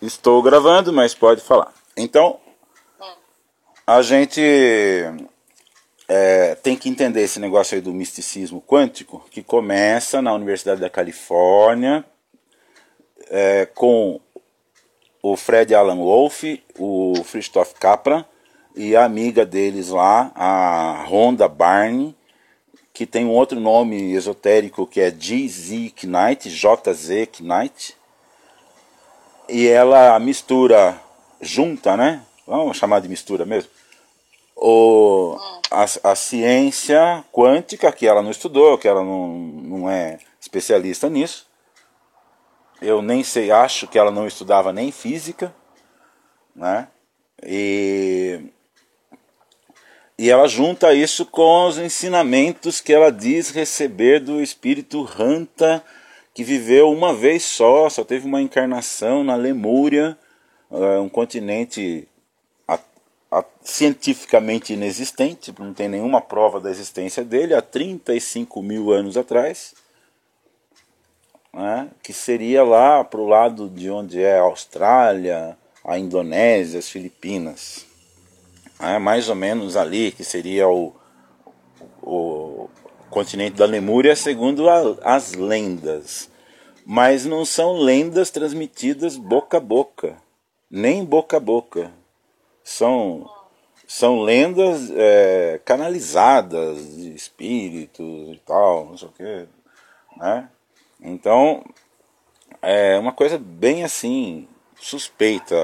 Estou gravando, mas pode falar. Então, a gente é, tem que entender esse negócio aí do misticismo quântico, que começa na Universidade da Califórnia, é, com o Fred Alan Wolff, o Christoph Kaplan e a amiga deles lá, a Rhonda Barney, que tem um outro nome esotérico que é GZ Knight, JZ Knight. E ela mistura, junta, né? Vamos chamar de mistura mesmo. O, a, a ciência quântica, que ela não estudou, que ela não, não é especialista nisso, eu nem sei, acho que ela não estudava nem física, né? E, e ela junta isso com os ensinamentos que ela diz receber do espírito Ranta, que viveu uma vez só, só teve uma encarnação na Lemúria, eh, um continente cientificamente inexistente, não tem nenhuma prova da existência dele, há 35 mil anos atrás né, que seria lá para o lado de onde é a Austrália, a Indonésia, as Filipinas. Né, mais ou menos ali, que seria o, o continente da Lemúria, segundo a, as lendas. Mas não são lendas transmitidas boca a boca, nem boca a boca. São, são lendas é, canalizadas de espíritos e tal, não sei o quê. Né? Então, é uma coisa bem assim, suspeita,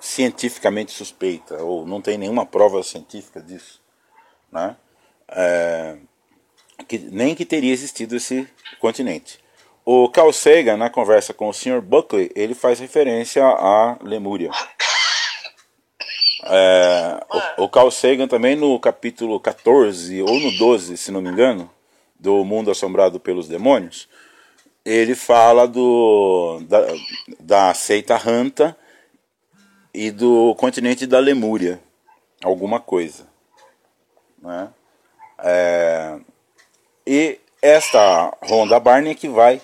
cientificamente suspeita, ou não tem nenhuma prova científica disso, né? É, que, nem que teria existido esse continente. O Carl Sagan, na conversa com o Sr. Buckley, ele faz referência à Lemúria. É, o, o Carl Sagan também no capítulo 14 ou no 12, se não me engano, do Mundo Assombrado pelos Demônios, ele fala do, da, da seita Hanta e do continente da Lemúria, alguma coisa. Né? É, e esta Ronda Barney que vai,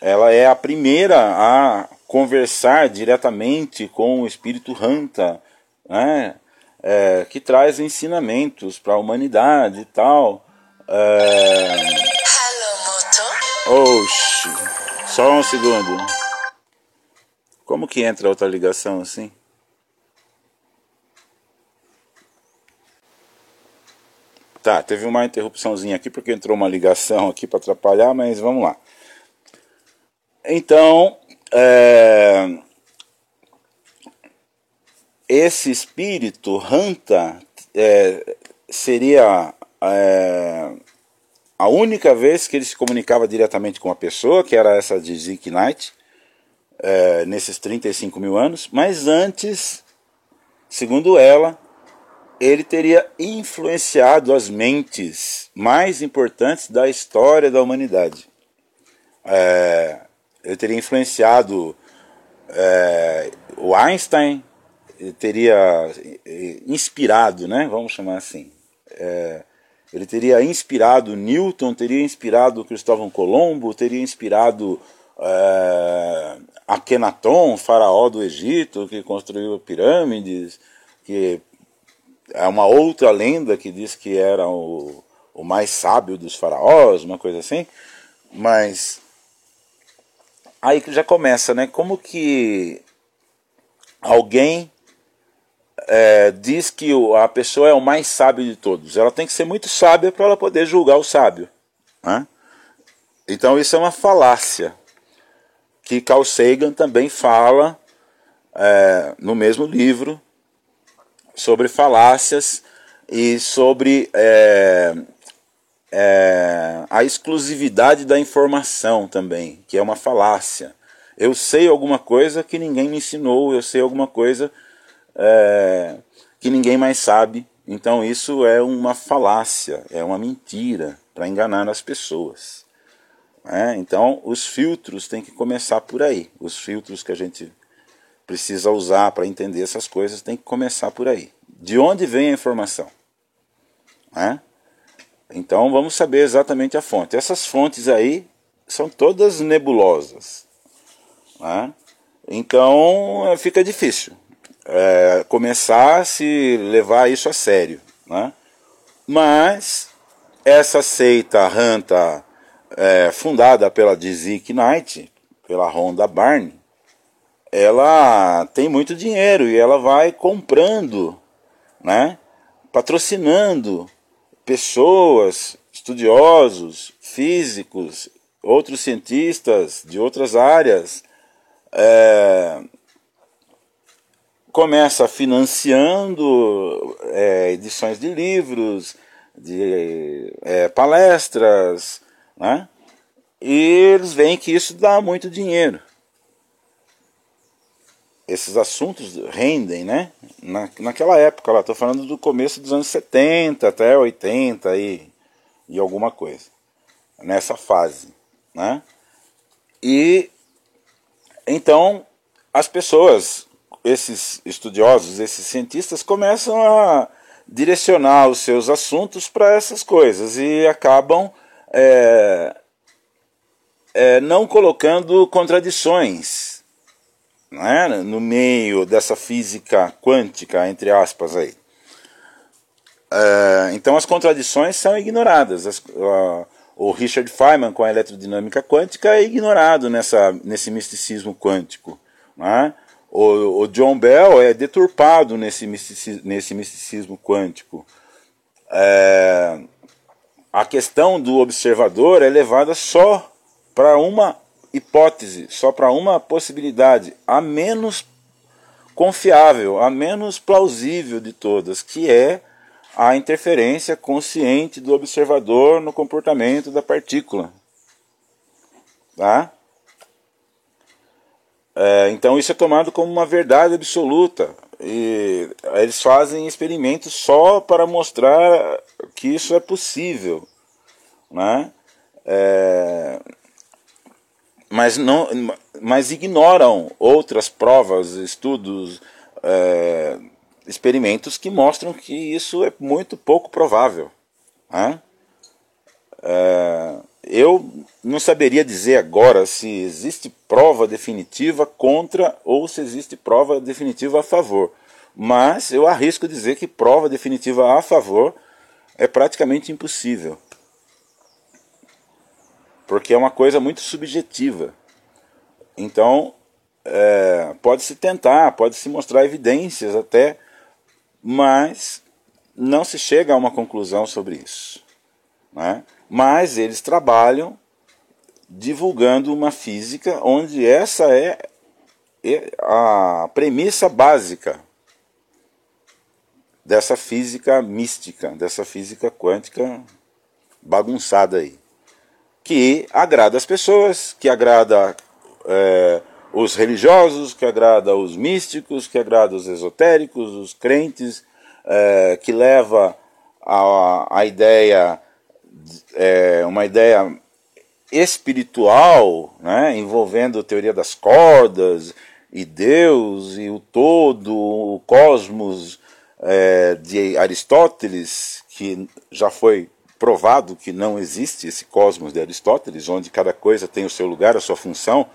ela é a primeira a conversar diretamente com o espírito Hanta, né? É, que traz ensinamentos para a humanidade e tal. É... Oxi. Só um segundo. Como que entra outra ligação assim? Tá, teve uma interrupçãozinha aqui porque entrou uma ligação aqui para atrapalhar, mas vamos lá. Então, é, esse espírito Hanta é, seria é, a única vez que ele se comunicava diretamente com a pessoa, que era essa de Zeke Knight, é, nesses 35 mil anos, mas antes, segundo ela, ele teria influenciado as mentes mais importantes da história da humanidade. É, ele teria influenciado é, o Einstein, ele teria é, inspirado, né, vamos chamar assim, é, ele teria inspirado Newton, teria inspirado Cristóvão Colombo, teria inspirado é, Akhenaton, faraó do Egito, que construiu pirâmides, que é uma outra lenda que diz que era o, o mais sábio dos faraós, uma coisa assim. Mas aí que já começa, né? Como que alguém é, diz que a pessoa é o mais sábio de todos. Ela tem que ser muito sábia para ela poder julgar o sábio. Né? Então isso é uma falácia que Carl Sagan também fala é, no mesmo livro sobre falácias e sobre é, é, a exclusividade da informação também, que é uma falácia. Eu sei alguma coisa que ninguém me ensinou, eu sei alguma coisa é, que ninguém mais sabe. Então isso é uma falácia, é uma mentira para enganar as pessoas. É, então os filtros têm que começar por aí. Os filtros que a gente precisa usar para entender essas coisas tem que começar por aí. De onde vem a informação? É? Então vamos saber exatamente a fonte. Essas fontes aí são todas nebulosas. É? Então fica difícil é, começar a se levar isso a sério. Né? Mas essa seita Hanta, é, fundada pela Dizzy Knight, pela Rhonda Barney, ela tem muito dinheiro e ela vai comprando, né, patrocinando pessoas, estudiosos, físicos, outros cientistas de outras áreas, é, começa financiando é, edições de livros, de é, palestras, né? e eles veem que isso dá muito dinheiro. Esses assuntos rendem, né? Na, naquela época, lá, estou falando do começo dos anos 70 até 80 e, e alguma coisa, nessa fase. Né? E então as pessoas esses estudiosos, esses cientistas começam a direcionar os seus assuntos para essas coisas e acabam é, é, não colocando contradições né, no meio dessa física quântica, entre aspas aí. É, então as contradições são ignoradas. As, a, o Richard Feynman com a eletrodinâmica quântica é ignorado nessa, nesse misticismo quântico. Né? O, o John Bell é deturpado nesse misticismo, nesse misticismo quântico. É, a questão do observador é levada só para uma hipótese, só para uma possibilidade, a menos confiável, a menos plausível de todas, que é a interferência consciente do observador no comportamento da partícula. Tá? É, então isso é tomado como uma verdade absoluta. E eles fazem experimentos só para mostrar que isso é possível. Né? É, mas, não, mas ignoram outras provas, estudos, é, experimentos que mostram que isso é muito pouco provável. Né? É, eu não saberia dizer agora se existe prova definitiva contra ou se existe prova definitiva a favor. Mas eu arrisco dizer que prova definitiva a favor é praticamente impossível. Porque é uma coisa muito subjetiva. Então, é, pode-se tentar, pode-se mostrar evidências até, mas não se chega a uma conclusão sobre isso. Né? mas eles trabalham divulgando uma física onde essa é, é a premissa básica dessa física mística, dessa física quântica bagunçada aí, que agrada as pessoas, que agrada é, os religiosos, que agrada os místicos, que agrada os esotéricos, os crentes, é, que leva a, a ideia é, uma ideia espiritual, né, envolvendo teoria das cordas e Deus e o todo, o cosmos é, de Aristóteles, que já foi provado que não existe esse cosmos de Aristóteles, onde cada coisa tem o seu lugar, a sua função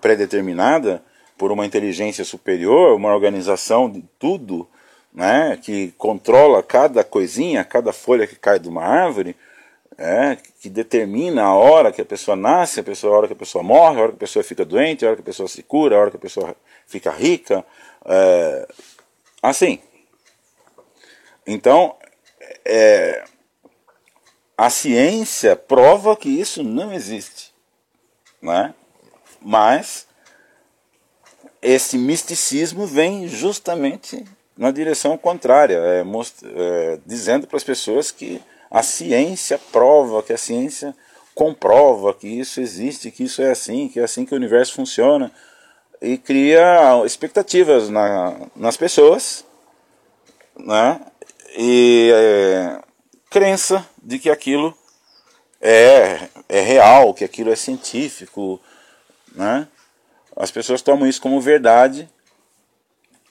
pré-determinada por uma inteligência superior, uma organização de tudo, né, que controla cada coisinha, cada folha que cai de uma árvore é, que determina a hora que a pessoa nasce, a, pessoa, a hora que a pessoa morre, a hora que a pessoa fica doente, a hora que a pessoa se cura, a hora que a pessoa fica rica. É, assim. Então, é, a ciência prova que isso não existe. Né? Mas esse misticismo vem justamente na direção contrária, é, é, dizendo para as pessoas que a ciência prova, que a ciência comprova que isso existe, que isso é assim, que é assim que o universo funciona e cria expectativas na, nas pessoas, né? E é, crença de que aquilo é, é real, que aquilo é científico, né? As pessoas tomam isso como verdade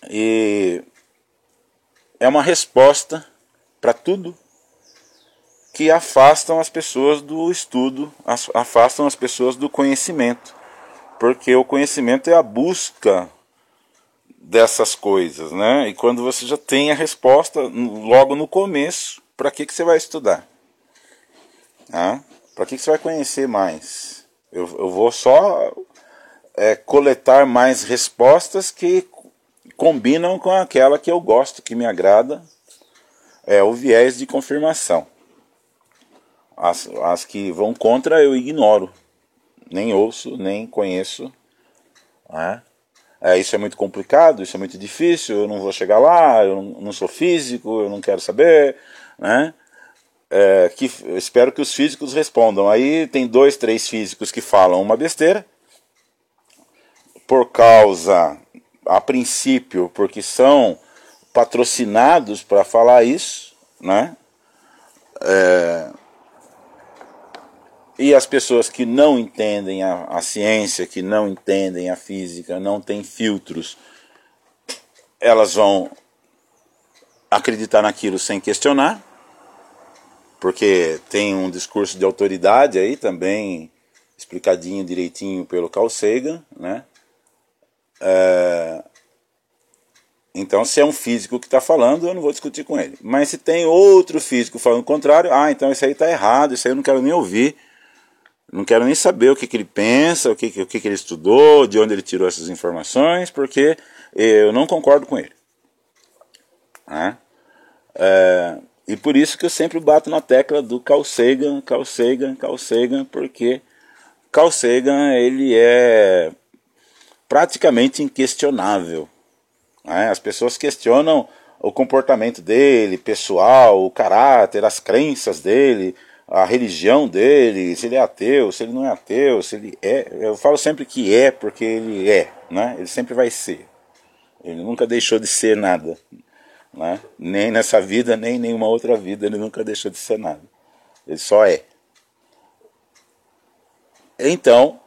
e é uma resposta para tudo que afastam as pessoas do estudo, afastam as pessoas do conhecimento. Porque o conhecimento é a busca dessas coisas, né? E quando você já tem a resposta logo no começo, para que, que você vai estudar? Ah, para que, que você vai conhecer mais? Eu, eu vou só é, coletar mais respostas que combinam com aquela que eu gosto, que me agrada, é o viés de confirmação. As, as que vão contra eu ignoro, nem ouço, nem conheço. Né? É, isso é muito complicado, isso é muito difícil, eu não vou chegar lá, eu não, não sou físico, eu não quero saber. Né? É, que, espero que os físicos respondam. Aí tem dois, três físicos que falam uma besteira, por causa, a princípio, porque são patrocinados para falar isso, né? É, e as pessoas que não entendem a, a ciência, que não entendem a física, não têm filtros, elas vão acreditar naquilo sem questionar, porque tem um discurso de autoridade aí também explicadinho direitinho pelo Carl Sagan, né? É... Então, se é um físico que está falando, eu não vou discutir com ele. Mas se tem outro físico falando o contrário, ah, então isso aí está errado, isso aí eu não quero nem ouvir. Não quero nem saber o que, que ele pensa, o, que, o que, que ele estudou, de onde ele tirou essas informações, porque eu não concordo com ele. Né? É, e por isso que eu sempre bato na tecla do Carl Sagan, Carl Sagan, Carl Sagan, porque Carl Sagan ele é praticamente inquestionável. Né? As pessoas questionam o comportamento dele, pessoal, o caráter, as crenças dele, a religião dele, se ele é ateu, se ele não é ateu, se ele é. Eu falo sempre que é porque ele é, né? Ele sempre vai ser. Ele nunca deixou de ser nada, né? Nem nessa vida, nem em nenhuma outra vida, ele nunca deixou de ser nada. Ele só é. Então,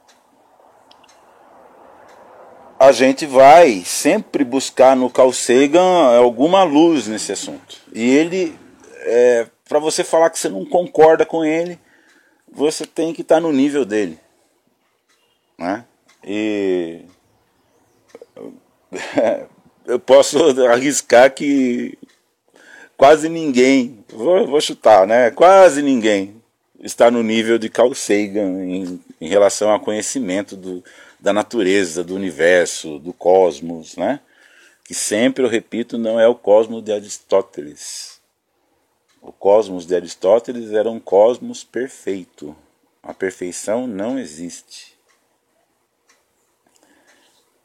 a gente vai sempre buscar no Carl Sagan alguma luz nesse assunto. E ele, é, para você falar que você não concorda com ele, você tem que estar tá no nível dele. Né? E eu posso arriscar que quase ninguém, vou, vou chutar, né? Quase ninguém está no nível de Carl Sagan em, em relação ao conhecimento do, da natureza, do universo, do cosmos, né? Que sempre, eu repito, não é o cosmos de Aristóteles. O cosmos de Aristóteles era um cosmos perfeito. A perfeição não existe.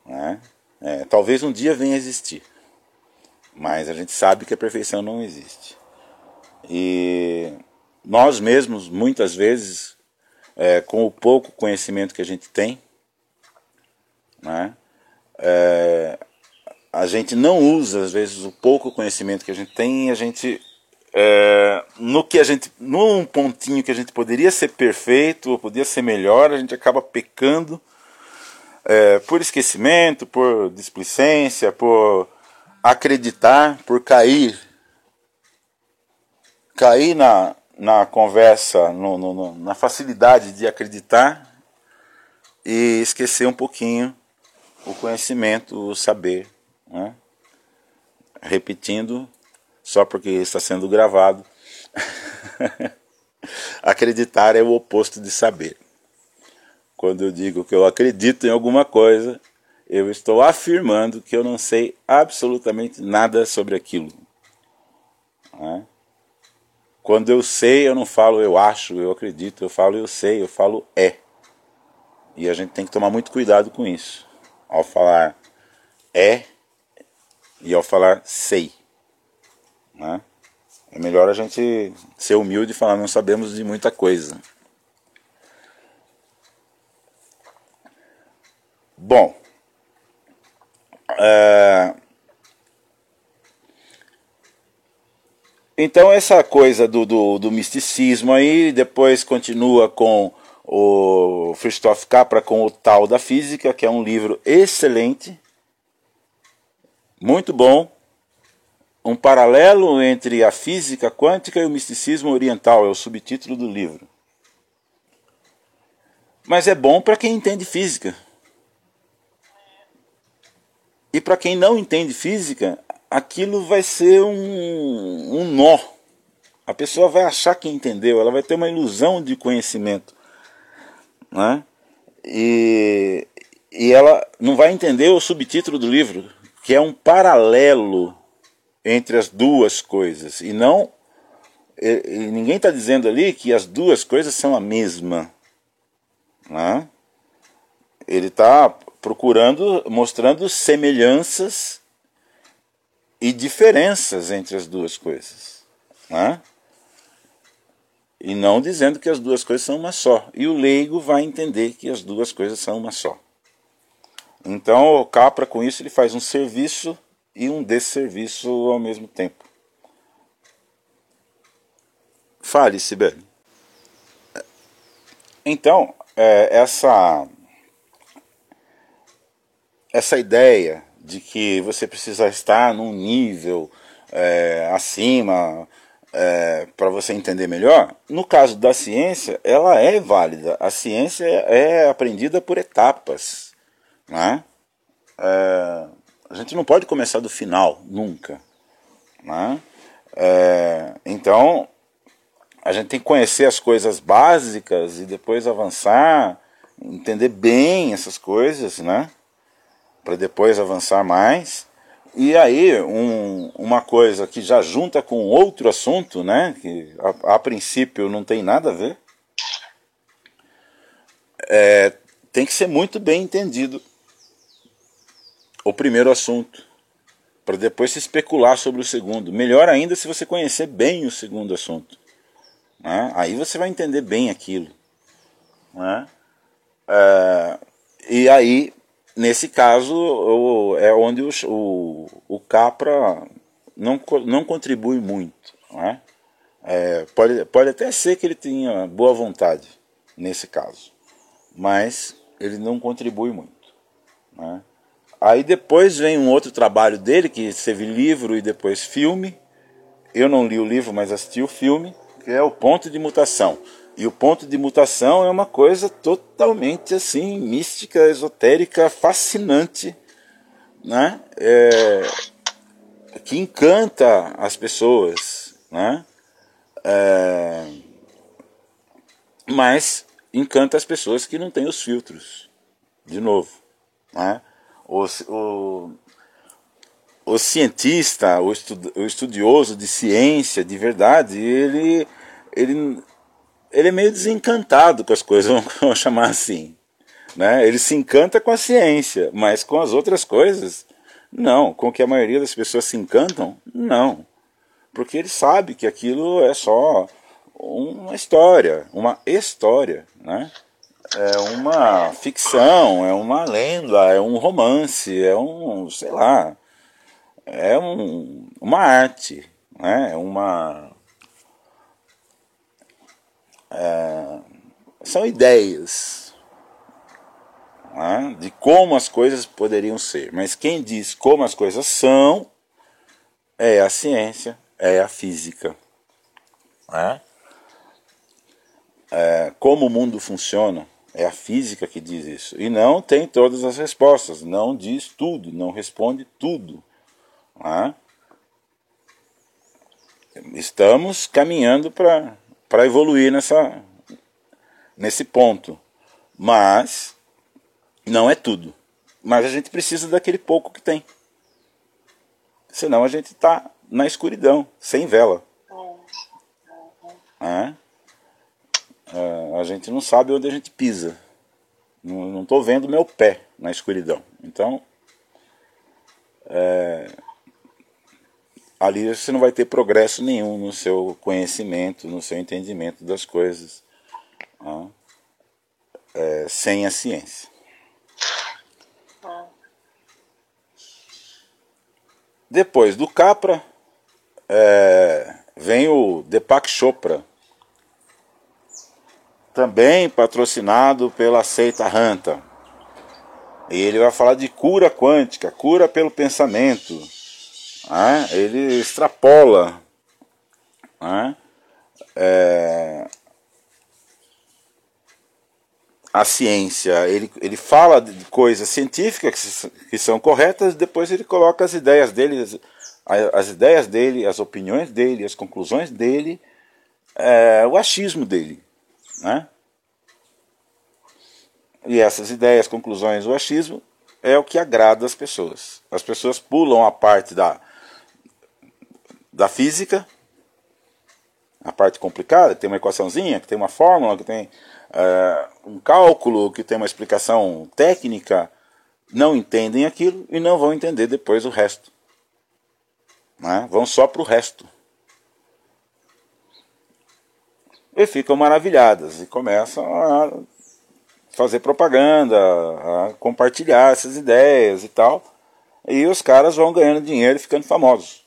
Né? É, talvez um dia venha a existir, mas a gente sabe que a perfeição não existe. E nós mesmos, muitas vezes, é, com o pouco conhecimento que a gente tem, né? É, a gente não usa, às vezes, o pouco conhecimento que a gente tem e a gente. É, no que a gente. num pontinho que a gente poderia ser perfeito, ou poderia ser melhor, a gente acaba pecando é, por esquecimento, por displicência, por acreditar, por cair. Cair na, na conversa, no, no, na facilidade de acreditar e esquecer um pouquinho o conhecimento, o saber. Né? Repetindo, só porque está sendo gravado, acreditar é o oposto de saber. Quando eu digo que eu acredito em alguma coisa, eu estou afirmando que eu não sei absolutamente nada sobre aquilo. Né? Quando eu sei, eu não falo eu acho, eu acredito, eu falo eu sei, eu falo é. E a gente tem que tomar muito cuidado com isso ao falar é e ao falar sei. Né? É melhor a gente ser humilde e falar não sabemos de muita coisa. Bom, é... então essa coisa do, do, do misticismo aí depois continua com o Christoph Capra com o Tal da Física, que é um livro excelente, muito bom, um paralelo entre a física quântica e o misticismo oriental, é o subtítulo do livro. Mas é bom para quem entende física. E para quem não entende física, aquilo vai ser um, um nó. A pessoa vai achar que entendeu, ela vai ter uma ilusão de conhecimento. Né? E, e ela não vai entender o subtítulo do livro, que é um paralelo entre as duas coisas. E não. E, ninguém está dizendo ali que as duas coisas são a mesma. Né? Ele está procurando, mostrando semelhanças e diferenças entre as duas coisas. Né? E não dizendo que as duas coisas são uma só. E o leigo vai entender que as duas coisas são uma só. Então o Capra com isso ele faz um serviço e um desserviço ao mesmo tempo. Fale, Sibeli. Então, é, essa essa ideia de que você precisa estar num nível é, acima é, para você entender melhor, no caso da ciência, ela é válida. A ciência é aprendida por etapas. Né? É, a gente não pode começar do final, nunca. Né? Então, a gente tem que conhecer as coisas básicas e depois avançar, entender bem essas coisas, né? Para depois avançar mais. E aí, um, uma coisa que já junta com outro assunto, né? Que a, a princípio não tem nada a ver, é, tem que ser muito bem entendido o primeiro assunto, para depois se especular sobre o segundo. Melhor ainda se você conhecer bem o segundo assunto. Né? Aí você vai entender bem aquilo. Né? É, e aí, nesse caso, é onde o, o, o Capra não, não contribui muito. Né? É, pode, pode até ser que ele tenha boa vontade nesse caso, mas ele não contribui muito. Né? Aí depois vem um outro trabalho dele, que teve livro e depois filme. Eu não li o livro, mas assisti o filme, que é o ponto de mutação. E o ponto de mutação é uma coisa totalmente assim, mística, esotérica, fascinante, né? É, que encanta as pessoas, né? É, mas encanta as pessoas que não têm os filtros, de novo, né? o, o, o cientista, o, estu, o estudioso de ciência de verdade, ele, ele, ele é meio desencantado com as coisas, vamos chamar assim. Né? Ele se encanta com a ciência, mas com as outras coisas, não. Com que a maioria das pessoas se encantam, não. Porque ele sabe que aquilo é só uma história, uma história, né? é uma ficção, é uma lenda, é um romance, é um, sei lá, é um, uma arte, né? é uma. É, são ideias né? de como as coisas poderiam ser. Mas quem diz como as coisas são é a ciência, é a física. Né? É, como o mundo funciona é a física que diz isso. E não tem todas as respostas, não diz tudo, não responde tudo. Né? Estamos caminhando para evoluir nessa, nesse ponto. Mas não é tudo. Mas a gente precisa daquele pouco que tem. Senão a gente está na escuridão, sem vela. É. É, a gente não sabe onde a gente pisa. Não estou vendo meu pé na escuridão. Então, é, ali você não vai ter progresso nenhum no seu conhecimento, no seu entendimento das coisas, né? é, sem a ciência. Depois do Capra, é, vem o Deepak Chopra também patrocinado pela seita Hanta. E ele vai falar de cura quântica, cura pelo pensamento. Né? Ele extrapola né? é, a ciência, ele, ele fala de coisas científicas que, são corretas, depois ele coloca as ideias dele, as, as ideias dele, as opiniões dele, as conclusões dele, é, o achismo dele. Né? E essas ideias, conclusões, o achismo é o que agrada as pessoas. As pessoas pulam a parte da, da física, a parte complicada, que tem uma equaçãozinha, que tem uma fórmula, que tem é, um cálculo, que tem uma explicação técnica, não entendem aquilo e não vão entender depois o resto. Né? Vão só para o resto. E ficam maravilhadas e começam a fazer propaganda, a compartilhar essas ideias e tal. E os caras vão ganhando dinheiro e ficando famosos.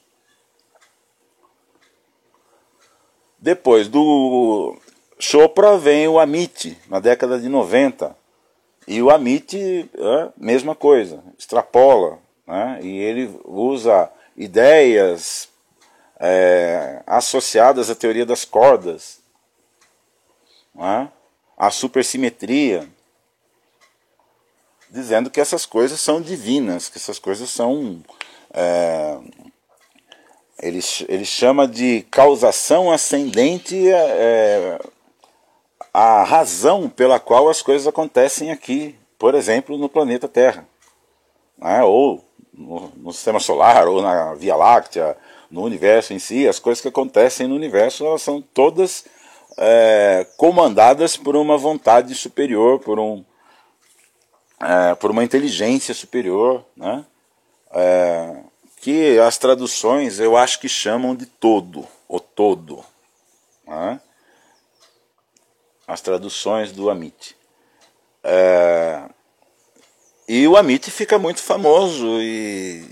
Depois do Chopra vem o Amit, na década de 90. E o Amit, é, mesma coisa, extrapola. Né? E ele usa ideias é, associadas à teoria das cordas, né? à supersimetria, dizendo que essas coisas são divinas, que essas coisas são. É, ele, ele chama de causação ascendente é, a razão pela qual as coisas acontecem aqui, por exemplo, no planeta Terra, né? ou no, no, sistema solar, ou na Via Láctea, no universo em si, as coisas que acontecem no universo elas são todas é, comandadas por uma vontade superior, por, um, é, por uma inteligência superior, né? É, que as traduções eu acho que chamam de todo, o todo. Né? as traduções do Amit. É, e o Amit fica muito famoso e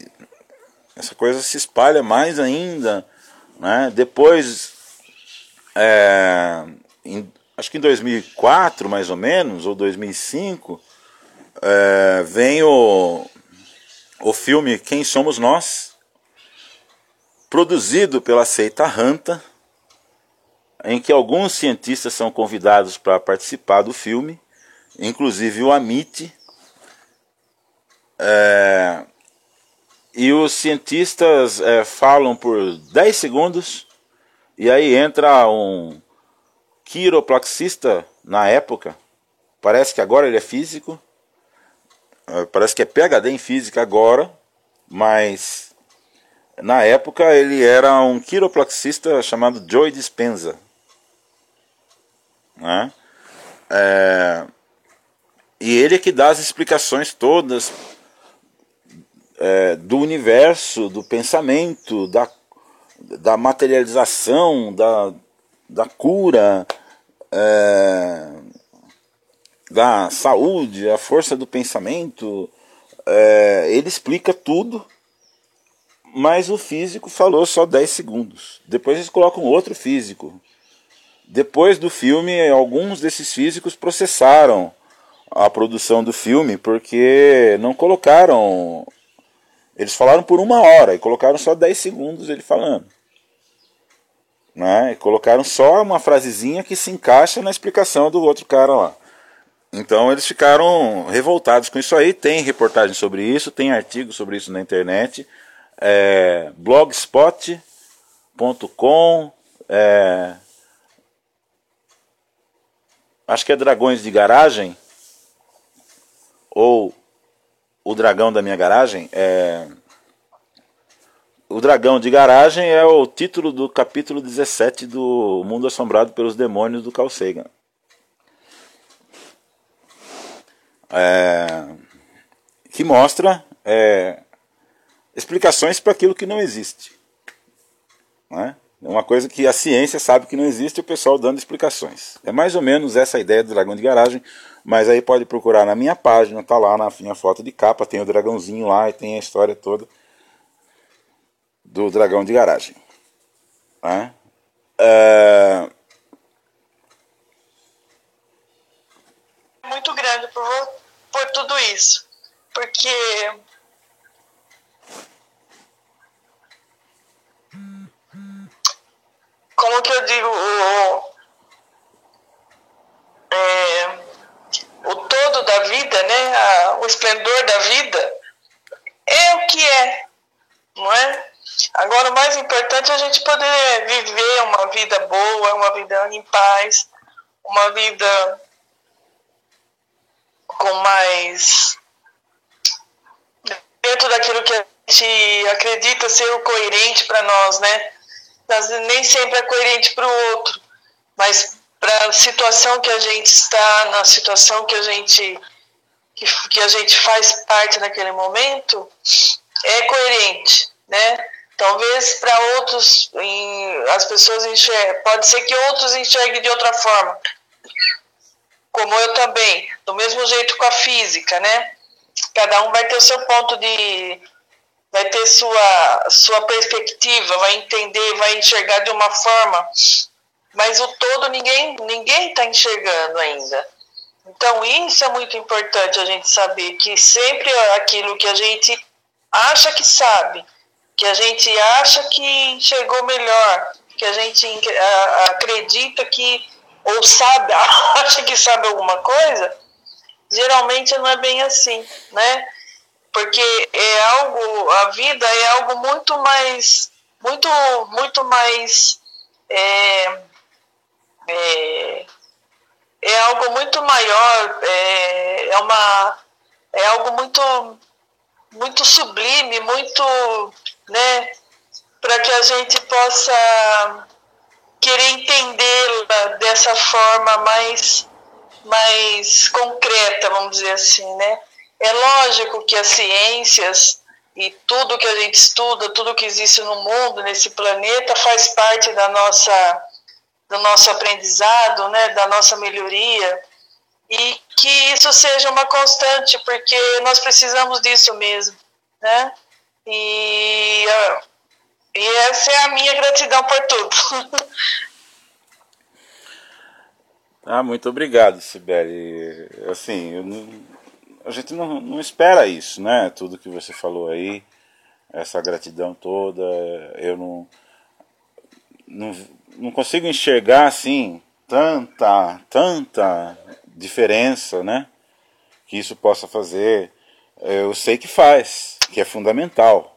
essa coisa se espalha mais ainda. Né? Depois, é, em, acho que em 2004 mais ou menos, ou 2005, é, vem o, o filme Quem Somos Nós, produzido pela seita Ranta em que alguns cientistas são convidados para participar do filme, inclusive o Amit. É, e os cientistas é, falam por 10 segundos, e aí entra um quiropraxista na época, parece que agora ele é físico, parece que é PhD em física agora, mas na época ele era um quiropraxista chamado Joe Dispenza. Né? É, e ele é que dá as explicações todas é, do universo, do pensamento, da, da materialização, da, da cura, é, da saúde, a força do pensamento. É, ele explica tudo, mas o físico falou só 10 segundos. Depois eles colocam outro físico depois do filme, alguns desses físicos processaram a produção do filme porque não colocaram. Eles falaram por uma hora e colocaram só 10 segundos ele falando. Né? E colocaram só uma frasezinha que se encaixa na explicação do outro cara lá. Então eles ficaram revoltados com isso aí. Tem reportagem sobre isso, tem artigo sobre isso na internet. É, blogspot.com. É, acho que é Dragões de Garagem, ou O Dragão da Minha Garagem. É... O Dragão de Garagem é o título do capítulo 17 do Mundo Assombrado pelos Demônios do Carl Sagan. É... Que mostra é... explicações para aquilo que não existe. Não é? Uma coisa que a ciência sabe que não existe o pessoal dando explicações. É mais ou menos essa ideia do dragão de garagem, mas aí pode procurar na minha página, tá lá na minha foto de capa, tem o dragãozinho lá e tem a história toda do dragão de garagem. Né? É... muito grande por, por tudo isso. Porque. Como que eu digo? O, é, o todo da vida, né? A, o esplendor da vida é o que é, não é? Agora, o mais importante é a gente poder viver uma vida boa, uma vida em paz, uma vida com mais. dentro daquilo que a gente acredita ser o coerente para nós, né? Mas nem sempre é coerente para o outro, mas para a situação que a gente está, na situação que a gente que, que a gente faz parte naquele momento, é coerente, né? Talvez para outros em, as pessoas enxerguem, pode ser que outros enxerguem de outra forma, como eu também, do mesmo jeito com a física, né? Cada um vai ter o seu ponto de vai ter sua sua perspectiva, vai entender, vai enxergar de uma forma, mas o todo ninguém ninguém está enxergando ainda. Então isso é muito importante a gente saber que sempre aquilo que a gente acha que sabe, que a gente acha que chegou melhor, que a gente acredita que ou sabe, acha que sabe alguma coisa, geralmente não é bem assim, né? Porque é algo, a vida é algo muito mais, muito, muito mais, é, é, é algo muito maior, é, é uma, é algo muito, muito sublime, muito, né? Para que a gente possa querer entendê-la dessa forma mais, mais concreta, vamos dizer assim, né? É lógico que as ciências e tudo que a gente estuda, tudo que existe no mundo, nesse planeta, faz parte da nossa, do nosso aprendizado, né? Da nossa melhoria e que isso seja uma constante, porque nós precisamos disso mesmo, né? E e essa é a minha gratidão por tudo. ah, muito obrigado, Sibeli. Assim, não, a gente não, não espera isso, né? Tudo que você falou aí, essa gratidão toda, eu não, não, não consigo enxergar assim tanta, tanta diferença, né? Que isso possa fazer. Eu sei que faz, que é fundamental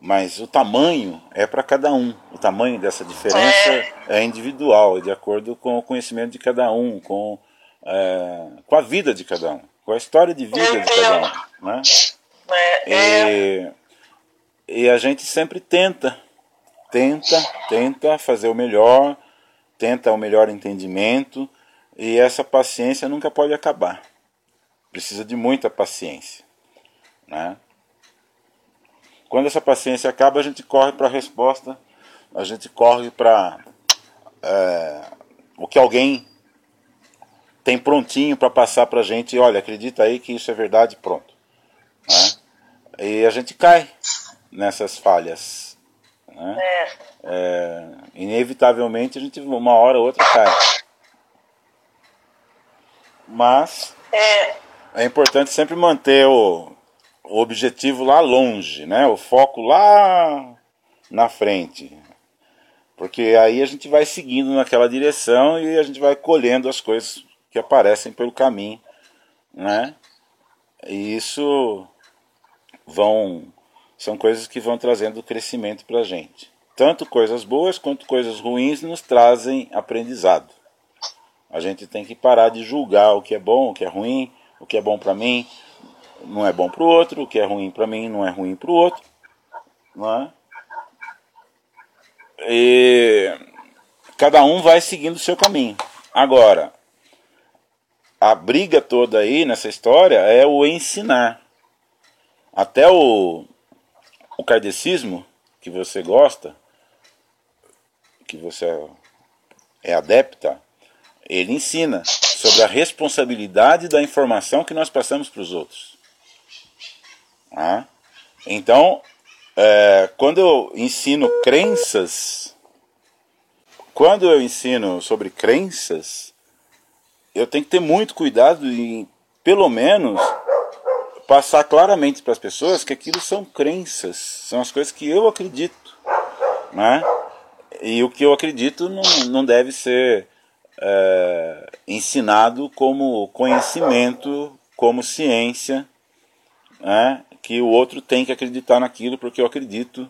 mas o tamanho é para cada um. O tamanho dessa diferença é, é individual, é de acordo com o conhecimento de cada um, com, é, com a vida de cada um, com a história de vida de cada um. Né? É, e, é. e a gente sempre tenta, tenta, tenta fazer o melhor, tenta o melhor entendimento, e essa paciência nunca pode acabar. Precisa de muita paciência. Né? Quando essa paciência acaba, a gente corre para a resposta, a gente corre para é, o que alguém tem prontinho para passar para a gente. Olha, acredita aí que isso é verdade, pronto. Né? E a gente cai nessas falhas. Né? É. É, inevitavelmente a gente uma hora ou outra cai. Mas é, é importante sempre manter o, o objetivo lá longe, né? O foco lá na frente. Porque aí a gente vai seguindo naquela direção e a gente vai colhendo as coisas que aparecem pelo caminho, né? E isso vão são coisas que vão trazendo crescimento para a gente. Tanto coisas boas quanto coisas ruins nos trazem aprendizado. A gente tem que parar de julgar o que é bom, o que é ruim, o que é bom para mim, não é bom para o outro, o que é ruim para mim não é ruim para o outro. Não é? E cada um vai seguindo o seu caminho. Agora, a briga toda aí nessa história é o ensinar. Até o, o kardecismo, que você gosta, que você é adepta, ele ensina sobre a responsabilidade da informação que nós passamos para os outros. Né? Então, é, quando eu ensino crenças, quando eu ensino sobre crenças, eu tenho que ter muito cuidado em, pelo menos, passar claramente para as pessoas que aquilo são crenças, são as coisas que eu acredito, né? E o que eu acredito não, não deve ser é, ensinado como conhecimento, como ciência, né? Que o outro tem que acreditar naquilo porque eu acredito.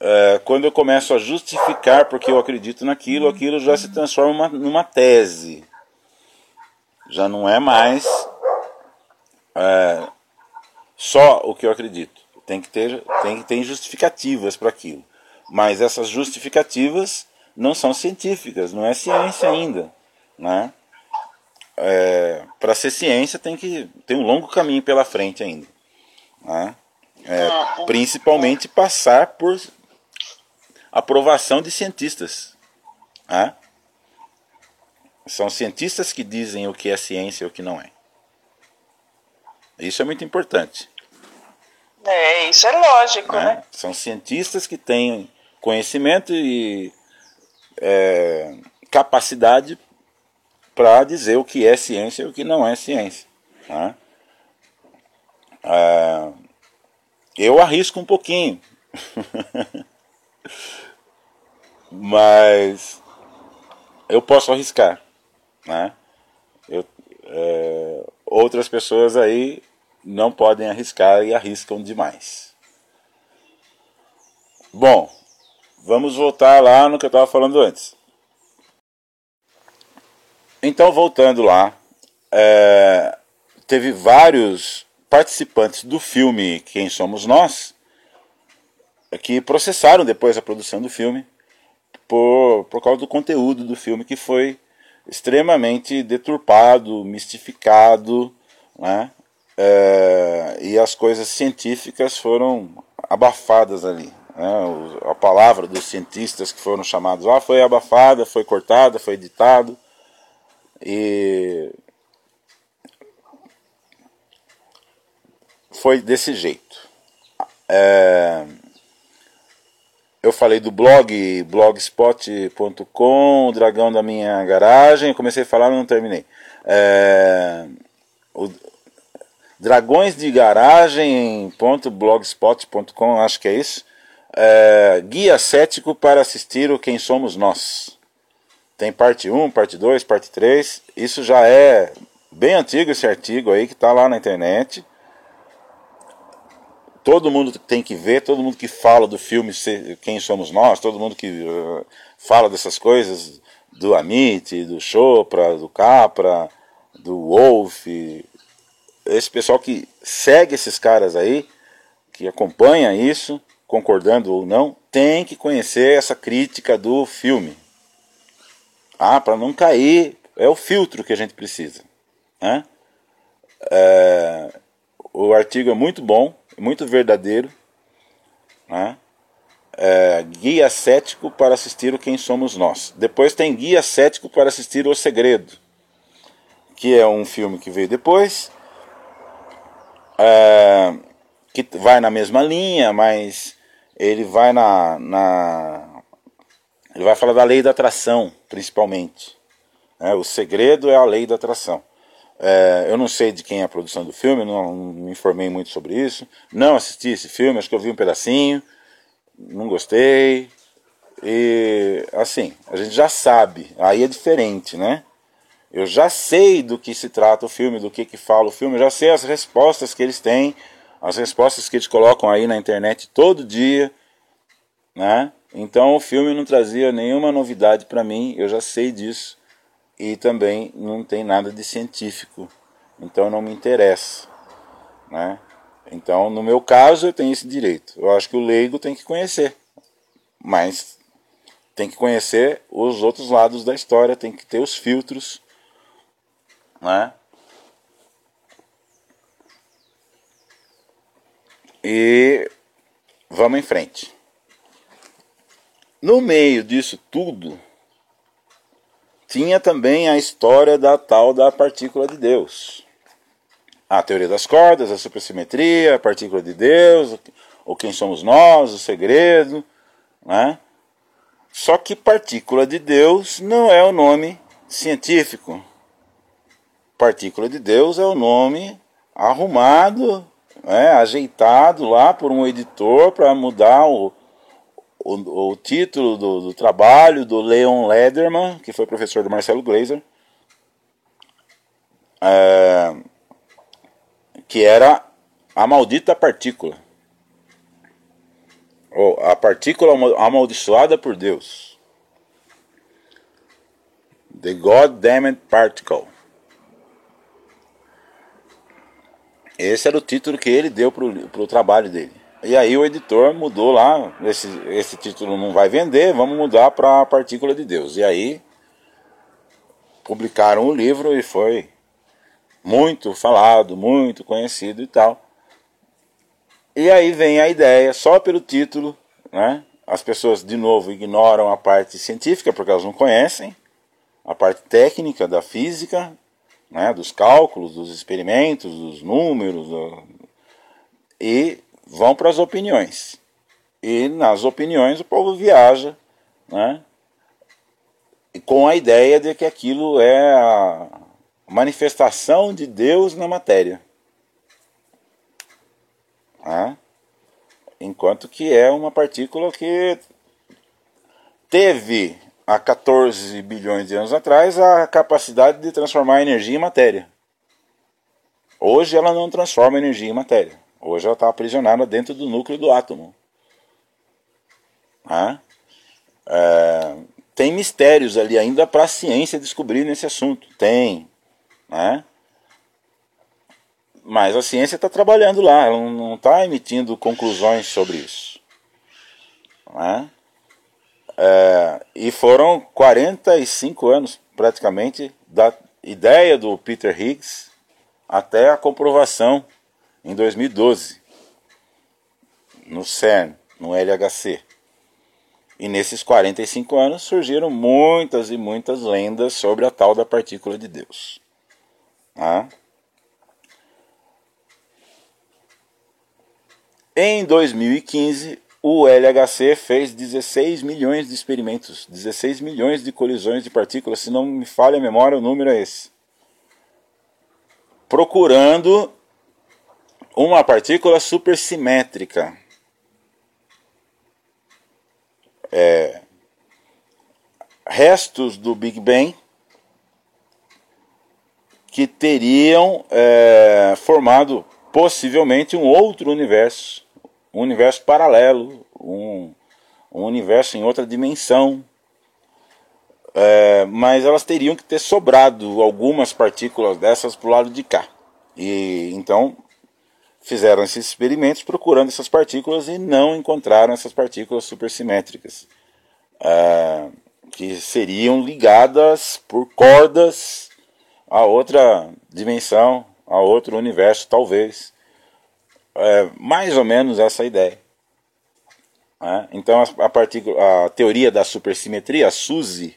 É, quando eu começo a justificar porque eu acredito naquilo, aquilo já se transforma numa tese. Já não é mais é, só o que eu acredito. Tem que ter, tem que ter justificativas para aquilo. Mas essas justificativas não são científicas, não é ciência ainda. Né? É, para ser ciência tem que tem um longo caminho pela frente ainda. Né? É, ah, é. principalmente passar por aprovação de cientistas. Né? São cientistas que dizem o que é ciência e o que não é. Isso é muito importante. É, isso é lógico, né? né? São cientistas que têm conhecimento e é, capacidade para dizer o que é ciência e o que não é ciência. Né? É, eu arrisco um pouquinho, mas eu posso arriscar. Né? Eu, é, outras pessoas aí não podem arriscar e arriscam demais. Bom, vamos voltar lá no que eu estava falando antes. Então, voltando lá, é, teve vários participantes do filme Quem Somos Nós que processaram depois a produção do filme por, por causa do conteúdo do filme que foi extremamente deturpado, mistificado, né? É, e as coisas científicas foram abafadas ali. Né? A palavra dos cientistas que foram chamados lá foi abafada, foi cortada, foi editado. E foi desse jeito. É, eu falei do blog, blogspot.com, o dragão da minha garagem. Eu comecei a falar, mas não terminei. É, o, dragões de garagem blogspot.com, acho que é isso. É, guia cético para assistir o Quem Somos Nós. Tem parte 1, parte 2, parte 3. Isso já é bem antigo esse artigo aí que está lá na internet. Todo mundo tem que ver, todo mundo que fala do filme Quem Somos Nós, todo mundo que uh, fala dessas coisas do Amit, do Chopra, do Capra, do Wolf, esse pessoal que segue esses caras aí, que acompanha isso, concordando ou não, tem que conhecer essa crítica do filme. Ah, para não cair, é o filtro que a gente precisa. Né? É, o artigo é muito bom, muito verdadeiro. Né? É, guia cético para assistir o Quem Somos Nós. Depois tem Guia Cético para assistir O Segredo, que é um filme que veio depois, é, que vai na mesma linha, mas ele vai na, na ele vai falar da lei da atração, principalmente. É, o segredo é a lei da atração. É, eu não sei de quem é a produção do filme, não, me informei muito sobre isso. Não assisti esse filme, acho que eu vi um pedacinho, não gostei. E assim, a gente já sabe, aí é diferente, né? Eu já sei do que se trata o filme, do que, que fala o filme, eu já sei as respostas que eles têm, as respostas que eles colocam aí na internet todo dia, né? Então o filme não trazia nenhuma novidade para mim, eu já sei disso. E também não tem nada de científico. Então não me interessa, né? Então, no meu caso, eu tenho esse direito. Eu acho que o leigo tem que conhecer. Mas tem que conhecer os outros lados da história, tem que ter os filtros, né? E vamos em frente. No meio disso tudo, tinha também a história da tal da partícula de Deus. A teoria das cordas, a supersimetria, a partícula de Deus, ou quem somos nós, o segredo, né? Só que partícula de Deus não é o nome científico. Partícula de Deus é o nome arrumado, né, ajeitado lá por um editor para mudar o, o, o título do, do, trabalho do Leon Lederman, que foi professor do Marcelo Glazer, é, que era A maldita partícula. Ou a partícula amaldiçoada por Deus. The God Damned Particle. Esse era o título que ele deu para o trabalho dele. E aí o editor mudou lá, esse, esse título não vai vender, vamos mudar para partícula de Deus. E aí publicaram o livro e foi muito falado, muito conhecido e tal. E aí vem a ideia, só pelo título, né? As pessoas de novo ignoram a parte científica porque elas não conhecem a parte técnica da física, né, dos cálculos, dos experimentos, dos números, e vão para as opiniões. E nas opiniões o povo viaja, né, com a ideia de que aquilo é a manifestação de Deus na matéria. Né? Enquanto que é uma partícula que teve há 14 bilhões de anos atrás a capacidade de transformar energia em matéria. Hoje ela não transforma energia em matéria. Hoje ela está aprisionada dentro do núcleo do átomo. Né? É, tem mistérios ali ainda para a ciência descobrir nesse assunto. Tem. Né? Mas a ciência está trabalhando lá, ela não está emitindo conclusões sobre isso. Né? É, e foram 45 anos praticamente da ideia do Peter Higgs até a comprovação em 2012 no CERN, no LHC. E nesses 45 anos surgiram muitas e muitas lendas sobre a tal da partícula de Deus. Tá? Em 2015, o LHC fez 16 milhões de experimentos, 16 milhões de colisões de partículas, se não me falha a memória, o número é esse. Procurando uma partícula supersimétrica é, restos do Big Bang que teriam é, formado possivelmente um outro universo, um universo paralelo, um, um universo em outra dimensão. É, mas elas teriam que ter sobrado algumas partículas dessas para o lado de cá. E então fizeram esses experimentos procurando essas partículas e não encontraram essas partículas supersimétricas, é, que seriam ligadas por cordas a outra dimensão, a outro universo, talvez. É, mais ou menos essa ideia. É, então a, a, a teoria da supersimetria, a SUSY,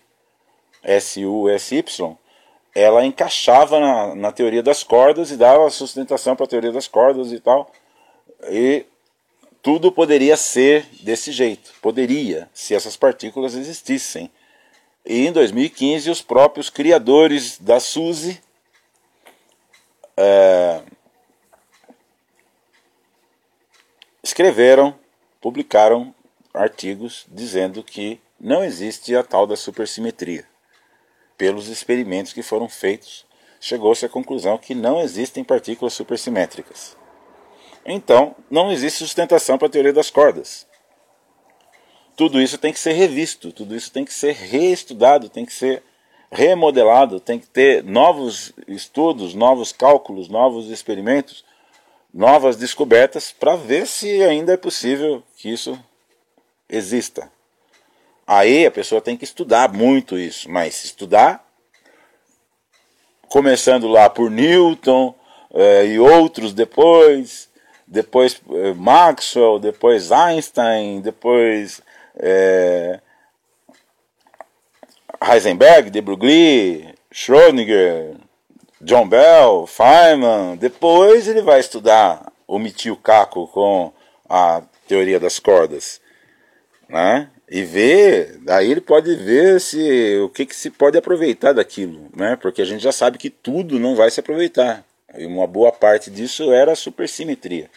S-U-S-Y, ela encaixava na, na teoria das cordas e dava sustentação para a teoria das cordas e tal. E tudo poderia ser desse jeito. Poderia, se essas partículas existissem. E em 2015, os próprios criadores da SUSY é, escreveram, publicaram artigos dizendo que não existe a tal da supersimetria pelos experimentos que foram feitos, chegou-se à conclusão que não existem partículas supersimétricas. Então, não existe sustentação para a teoria das cordas. Tudo isso tem que ser revisto, tudo isso tem que ser reestudado, tem que ser remodelado, tem que ter novos estudos, novos cálculos, novos experimentos, novas descobertas para ver se ainda é possível que isso exista. Aí a pessoa tem que estudar muito isso, mas estudar, começando lá por Newton é, e outros depois, depois é, Maxwell, depois Einstein, depois é, Heisenberg, de Broglie, Schrödinger, John Bell, Feynman. Depois ele vai estudar o Michio Kaku com a teoria das cordas, né? E ver, daí ele pode ver se o que, que se pode aproveitar daquilo, né? Porque a gente já sabe que tudo não vai se aproveitar. E uma boa parte disso era supersimetria.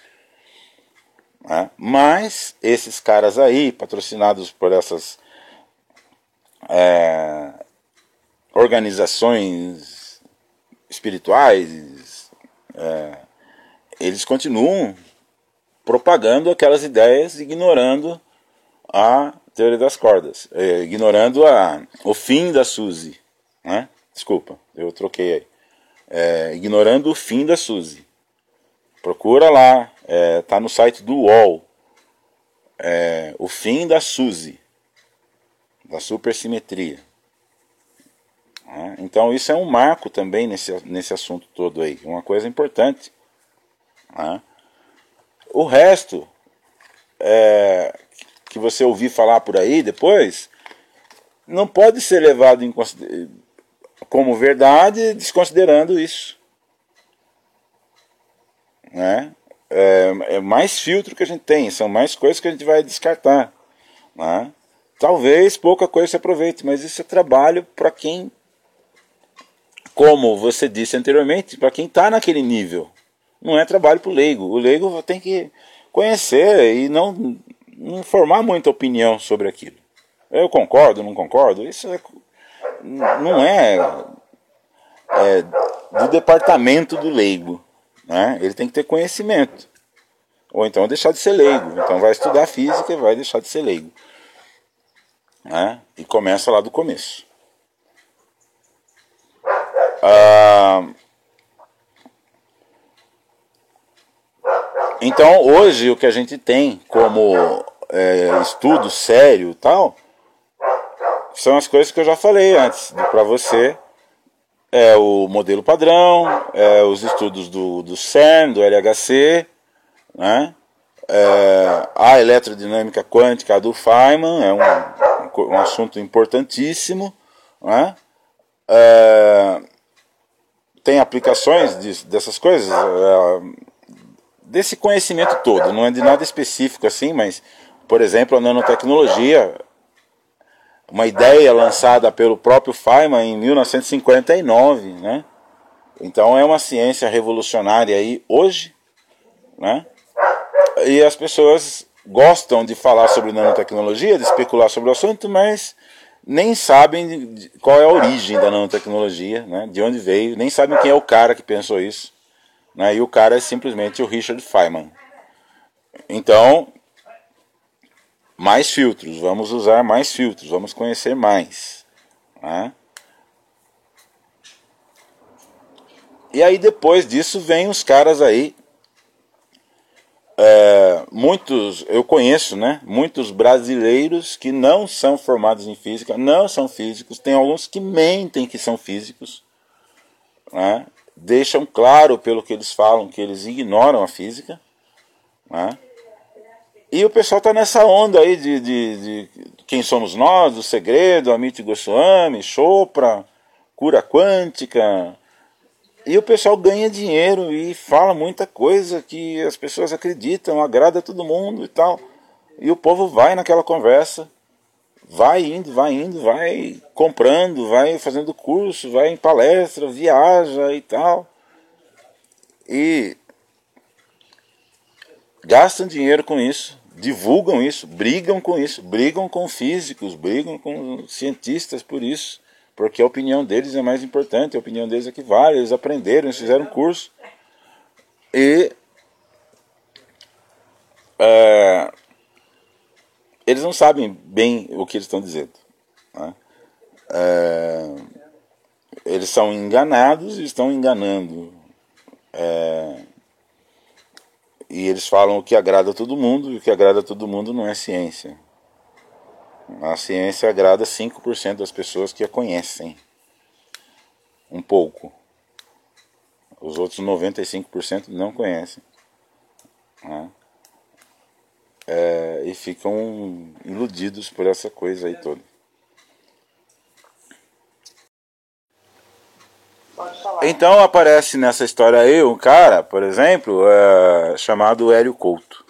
Né? Mas esses caras aí, patrocinados por essas é, organizações espirituais, é, eles continuam propagando aquelas ideias, ignorando a teoria das cordas, é, ignorando a, o fim da Suzy. Né? Desculpa, eu troquei aí. É, ignorando o fim da Suzy. Procura lá, é, tá no site do UOL. É, o fim da Suzy, da supersimetria. Né? Então isso é um marco também nesse, nesse assunto todo aí, uma coisa importante. Né? O resto é, que você ouvir falar por aí depois não pode ser levado em, como verdade desconsiderando isso. Né? É, é, mais filtro que a gente tem, são mais coisas que a gente vai descartar. Né? Talvez pouca coisa se aproveite, mas isso é trabalho para quem como você disse anteriormente, para quem está naquele nível. Não é trabalho para o leigo. O leigo tem que conhecer e não, não formar muita opinião sobre aquilo. Eu concordo, não concordo. Isso é, não é, é, do departamento do leigo. Né? Ele tem que ter conhecimento. Ou então deixar de ser leigo. Então vai estudar física e vai deixar de ser leigo. Né? E começa lá do começo. Ah, então hoje o que a gente tem como é, estudo sério tal são as coisas que eu já falei antes para você. É o modelo padrão é os estudos do, do CERN do LHC né? É, a eletrodinâmica quântica do Feynman é um, um assunto importantíssimo né? É, tem aplicações de, dessas coisas, é, desse conhecimento todo, não é de nada específico assim, mas, por exemplo, a nanotecnologia, uma ideia lançada pelo próprio Feynman em 1959, né? Então é uma ciência revolucionária aí hoje, né? E as pessoas gostam de falar sobre nanotecnologia, de especular sobre o assunto, mas nem sabem qual é a origem da nanotecnologia, né, de onde veio, nem sabem quem é o cara que pensou isso. Né, e o cara é simplesmente o Richard Feynman. Então, mais filtros, vamos usar mais filtros, vamos conhecer mais. Né? E aí depois disso vem os caras aí é, muitos, eu conheço, né, muitos brasileiros que não são formados em física, não são físicos, tem alguns que mentem que são físicos, né, deixam claro pelo que eles falam que eles ignoram a física, né, e o pessoal está nessa onda aí de, de, de, quem somos nós, do segredo, Amit Goswami, Chopra, cura quântica, e o pessoal ganha dinheiro e fala muita coisa que as pessoas acreditam, agrada todo mundo e tal. E o povo vai naquela conversa, vai indo, vai indo, vai comprando, vai fazendo curso, vai em palestra, viaja e tal. E gastam dinheiro com isso, divulgam isso, brigam com isso, brigam com físicos, brigam com cientistas por isso porque a opinião deles é mais importante, a opinião deles é que vale, eles aprenderam, eles fizeram curso. E é, eles não sabem bem o que eles estão dizendo. Né? É, eles são enganados e estão enganando. É, e eles falam o que agrada a todo mundo, e o que agrada a todo mundo não é ciência. A ciência agrada 5% das pessoas que a conhecem. Um pouco. Os outros 95% não conhecem. Né? É, e ficam iludidos por essa coisa aí toda. Então aparece nessa história aí um cara, por exemplo, é, chamado Hélio Couto.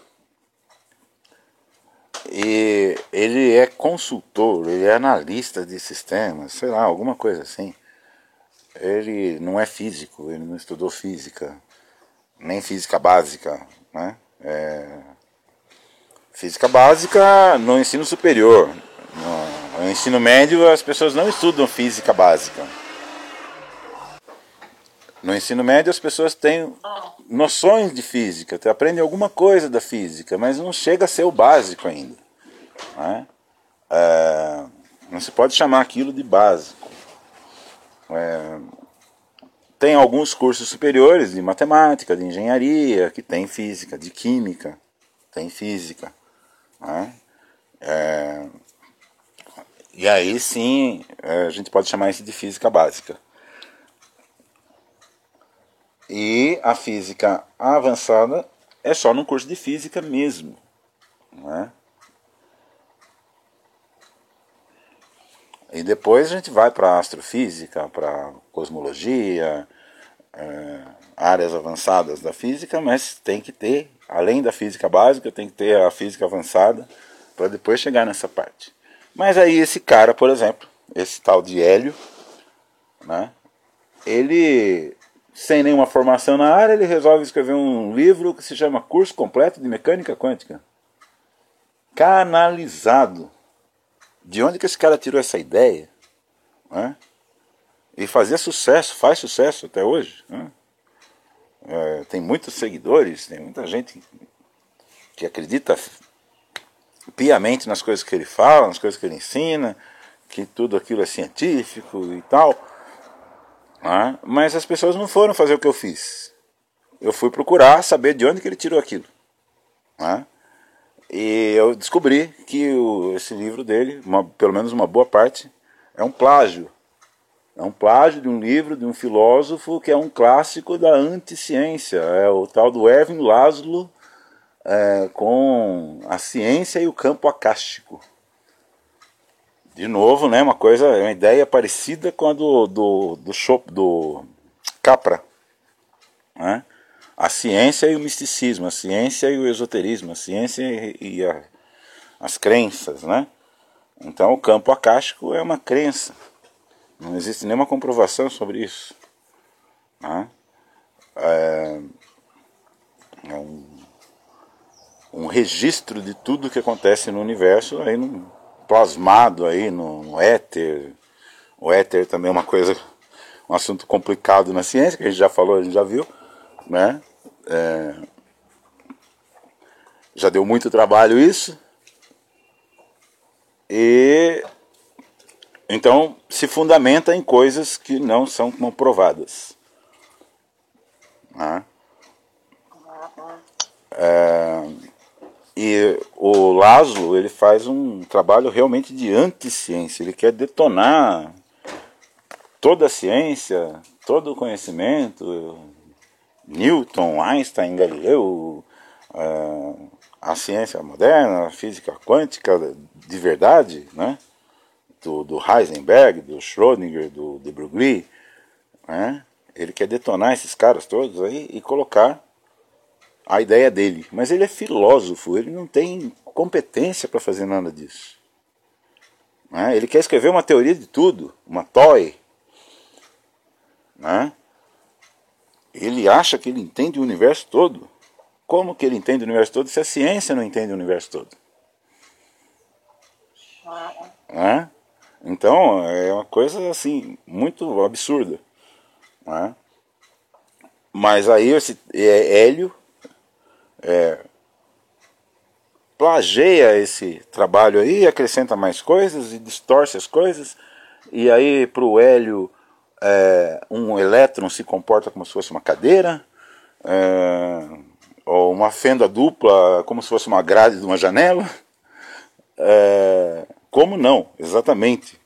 E ele é consultor, ele é analista de sistemas, sei lá, alguma coisa assim. Ele não é físico, ele não estudou física, nem física básica, né? É... Física básica no ensino superior. No ensino médio as pessoas não estudam física básica. No ensino médio as pessoas têm noções de física, aprendem alguma coisa da física, mas não chega a ser o básico ainda. Né? É, não se pode chamar aquilo de básico. É, tem alguns cursos superiores de matemática, de engenharia, que tem física, de química, tem física. Né? É, e aí sim é, a gente pode chamar isso de física básica. E a física avançada é só no curso de física mesmo. Né? E depois a gente vai para astrofísica, para cosmologia, é, áreas avançadas da física, mas tem que ter, além da física básica, tem que ter a física avançada para depois chegar nessa parte. Mas aí esse cara, por exemplo, esse tal de Hélio, né, ele, sem nenhuma formação na área, ele resolve escrever um livro que se chama Curso Completo de Mecânica Quântica. Canalizado. De onde que esse cara tirou essa ideia? Né? E fazia sucesso, faz sucesso até hoje. Né? É, tem muitos seguidores, tem muita gente que acredita piamente nas coisas que ele fala, nas coisas que ele ensina, que tudo aquilo é científico e tal. Né? Mas as pessoas não foram fazer o que eu fiz. Eu fui procurar saber de onde que ele tirou aquilo. Né? E eu descobri que o, esse livro dele, uma, pelo menos uma boa parte, é um plágio. É um plágio de um livro de um filósofo que é um clássico da anticiência. É o tal do Erwin Laszlo é, com a ciência e o campo acástico. De novo, né, uma coisa, uma ideia parecida com a do, do, do, Chop, do Capra. Né? A ciência e o misticismo, a ciência e o esoterismo, a ciência e, a, as crenças. Né? Então o campo acástico é uma crença. Não existe nenhuma comprovação sobre isso. Né? É, é um um registro de tudo que acontece no universo aí no, plasmado aí no, no éter. O éter também é uma coisa, um assunto complicado na ciência, que a gente já falou, a gente já viu, né? É, já deu muito trabalho isso. E então se fundamenta em coisas que não são comprovadas. Né? É, e o Laszlo, ele faz um trabalho realmente de anti-ciência. Ele quer detonar toda a ciência, todo o conhecimento, Newton, Einstein, Galileu, é, a ciência moderna, a física quântica de verdade, né? Do, do Heisenberg, do Schrödinger, do de Broglie, né? ele quer detonar esses caras todos aí e colocar a ideia dele. Mas ele é filósofo, ele não tem competência para fazer nada disso. Né? Ele quer escrever uma teoria de tudo, uma toy. Né? Ele acha que ele entende o universo todo. Como que ele entende o universo todo se a ciência não entende o universo todo? Né? Então é uma coisa assim muito absurda. Né? Mas aí esse é, Hélio é, plageia esse trabalho aí, acrescenta mais coisas e distorce as coisas, e aí para o hélio é, um elétron se comporta como se fosse uma cadeira, é, ou uma fenda dupla como se fosse uma grade de uma janela. É, como não? Exatamente.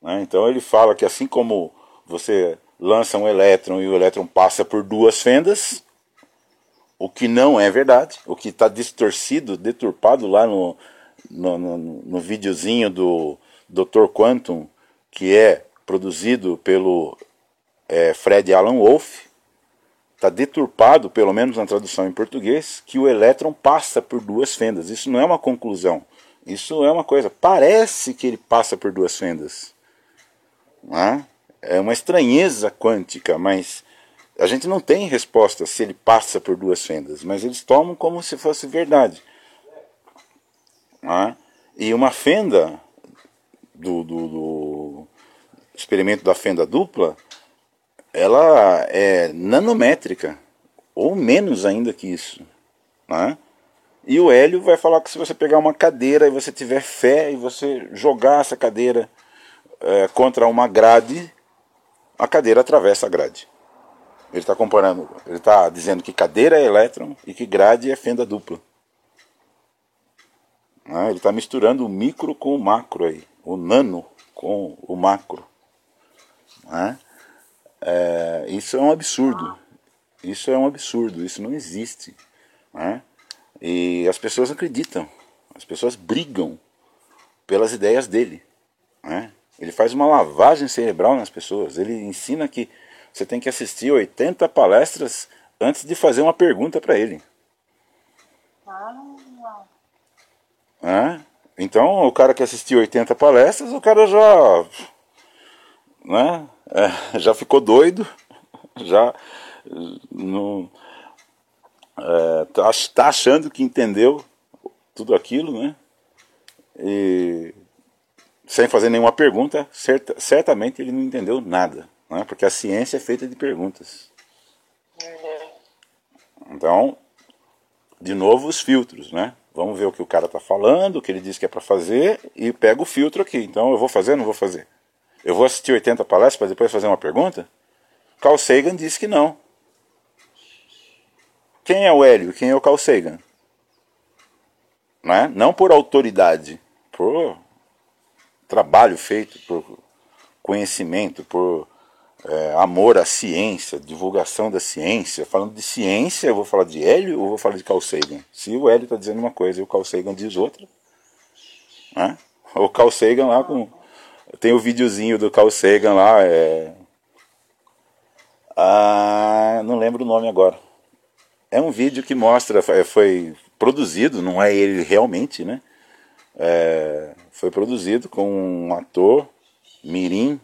Né? Então ele fala que assim como você lança um elétron e o elétron passa por duas fendas, o que não é verdade, o que está distorcido, deturpado lá no, no, no, no videozinho do Dr. Quantum, que é produzido pelo é, Fred Alan Wolf, está deturpado, pelo menos na tradução em português, que o elétron passa por duas fendas. Isso não é uma conclusão. Isso é uma coisa. Parece que ele passa por duas fendas. É? é uma estranheza quântica, mas a gente não tem resposta se ele passa por duas fendas, mas eles tomam como se fosse verdade. É? E uma fenda do, do, do, experimento da fenda dupla ela é nanométrica, ou menos ainda que isso. Né? E o Hélio vai falar que se você pegar uma cadeira e você tiver fé e você jogar essa cadeira é, contra uma grade, a cadeira atravessa a grade. Ele está comparando, ele está dizendo que cadeira é elétron e que grade é fenda dupla. Ah, ele está misturando o micro com o macro aí, o nano com o macro. Ah, é, isso é um absurdo. Isso é um absurdo, isso não existe. Né? E as pessoas acreditam, as pessoas brigam pelas ideias dele. Né? Ele faz uma lavagem cerebral nas pessoas. Ele ensina que você tem que assistir 80 palestras antes de fazer uma pergunta para ele. Ah. Então, o cara que assistiu 80 palestras, o cara já, né, é, já ficou doido, já não, é, tá, tá achando que entendeu tudo aquilo, né? E sem fazer nenhuma pergunta, certa, certamente ele não entendeu nada, né? porque a ciência é feita de perguntas. Então, de novo, os filtros, né? Vamos ver o que o cara está falando, o que ele diz que é para fazer e pega o filtro aqui. Então, eu vou fazer ou não vou fazer? Eu vou assistir 80 palestras para depois fazer uma pergunta? Carl Sagan disse que não. Quem é o Hélio? Quem é o Carl Sagan? Não, é? não por autoridade, por trabalho feito, por conhecimento, por é, amor à ciência, divulgação da ciência. Falando de ciência, eu vou falar de Hélio ou vou falar de Carl Sagan? Se o Hélio está dizendo uma coisa e o Carl Sagan diz outra, né? o Carl Sagan lá com. Tem o videozinho do Carl Sagan lá, é. Ah, não lembro o nome agora. É um vídeo que mostra, foi produzido, não é ele realmente, né? É, foi produzido com um ator, Mirim,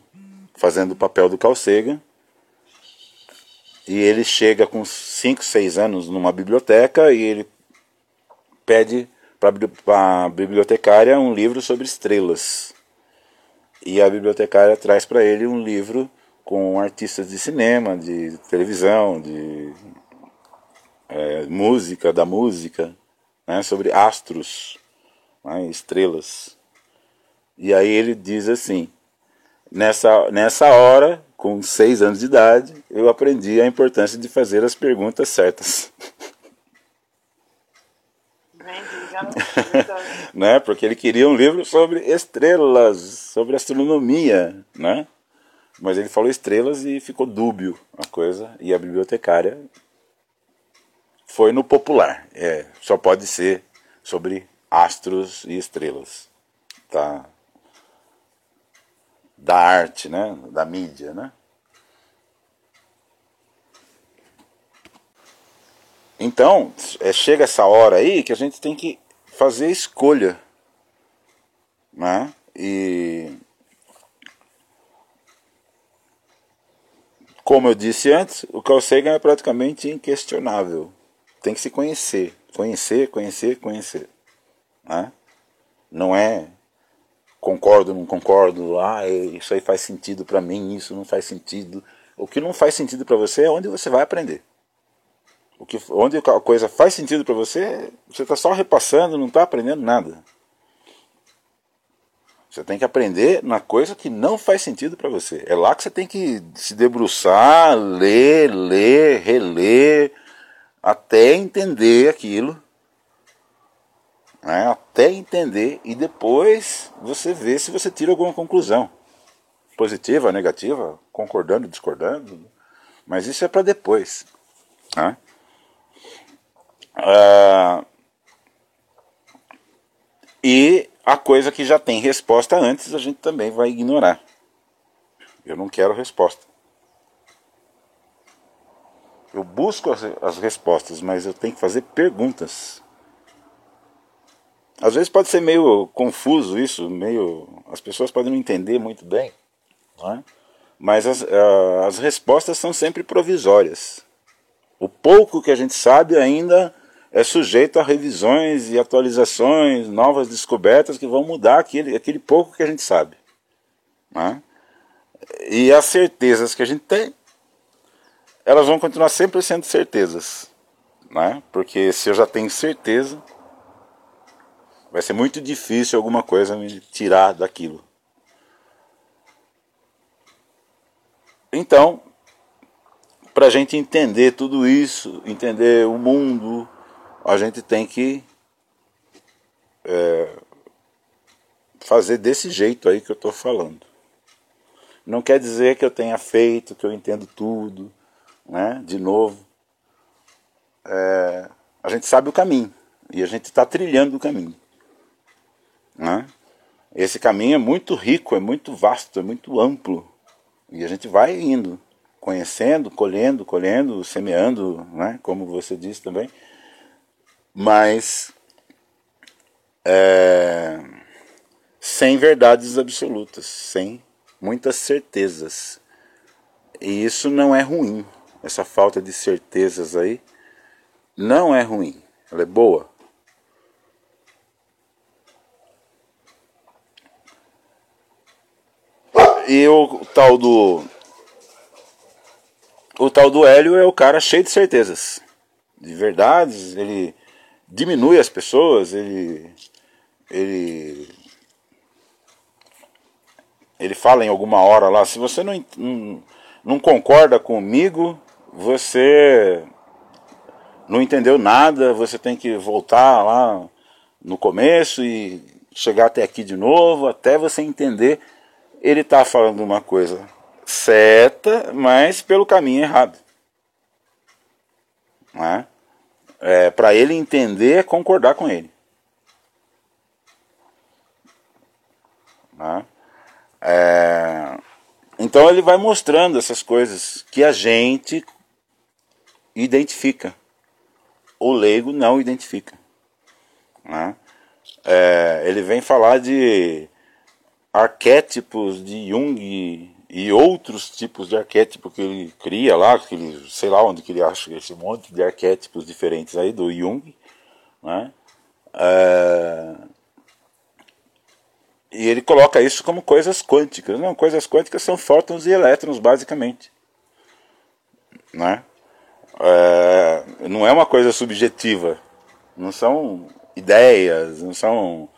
fazendo o papel do Carl Sagan. E ele chega com 5, 6 anos numa biblioteca e ele pede para a bibliotecária um livro sobre estrelas. E a bibliotecária traz para ele um livro com artistas de cinema, de televisão, de é, música, da música, né, sobre astros, né, estrelas. E aí ele diz assim: nessa, nessa hora, com seis anos de idade, eu aprendi a importância de fazer as perguntas certas. né? Porque ele queria um livro sobre estrelas, sobre astronomia, né? Mas ele falou estrelas e ficou dúbio a coisa, e a bibliotecária foi no popular. É, só pode ser sobre astros e estrelas. Tá? Da arte, né? da mídia. Né? Então, é, chega essa hora aí que a gente tem que fazer escolha. Né? E como eu disse antes, o Carl Sagan é praticamente inquestionável tem que se conhecer. Conhecer, conhecer, conhecer. Né? Não é concordo, não concordo, ah, isso aí faz sentido para mim, isso não faz sentido. O que não faz sentido para você é onde você vai aprender. O que, onde a coisa faz sentido para você, você está só repassando, não está aprendendo nada. Você tem que aprender na coisa que não faz sentido para você. É lá que você tem que se debruçar, ler, ler, reler, até entender aquilo, né? até entender e depois você vê se você tira alguma conclusão, positiva, negativa, concordando, discordando, mas isso é para depois. Né? Ah, e a coisa que já tem resposta antes a gente também vai ignorar. Eu não quero resposta. Eu busco as, as respostas, mas eu tenho que fazer perguntas. Às vezes pode ser meio confuso isso, meio as pessoas podem não entender muito bem, é? mas as, as respostas são sempre provisórias. O pouco que a gente sabe ainda é sujeito a revisões e atualizações, novas descobertas que vão mudar aquele, aquele pouco que a gente sabe. É? E as certezas que a gente tem elas vão continuar sempre sendo certezas, né? Porque se eu já tenho certeza, vai ser muito difícil alguma coisa me tirar daquilo. Então, para a gente entender tudo isso, entender o mundo, a gente tem que é, fazer desse jeito aí que eu estou falando. Não quer dizer que eu tenha feito, que eu entendo tudo, né? De novo, é, a gente sabe o caminho e a gente está trilhando o caminho, né? Esse caminho é muito rico, é muito vasto, é muito amplo e a gente vai indo, conhecendo, colhendo, colhendo, semeando, né? Como você disse também, mas é, sem verdades absolutas, sem muitas certezas. E isso não é ruim. Essa falta de certezas aí não é ruim. Ela é boa. E o tal do. O tal do Hélio é o cara cheio de certezas, de verdades. Ele diminui as pessoas, ele. Ele ele fala em alguma hora lá, se você não, não, não concorda comigo, você não entendeu nada, você tem que voltar lá no começo e chegar até aqui de novo, até você entender. Ele está falando uma coisa certa, mas pelo caminho errado. Né? É, Para ele entender concordar com ele. Né? É, então ele vai mostrando essas coisas que a gente identifica. O leigo não identifica. Né? É, ele vem falar de arquétipos de Jung e outros tipos de arquétipo que ele cria lá, que ele, sei lá onde que ele acha esse monte de arquétipos diferentes aí do Jung, né? É, e ele coloca isso como coisas quânticas. Não, coisas quânticas são fótons e elétrons, basicamente. Né? É, não é uma coisa subjetiva. Não são ideias, não são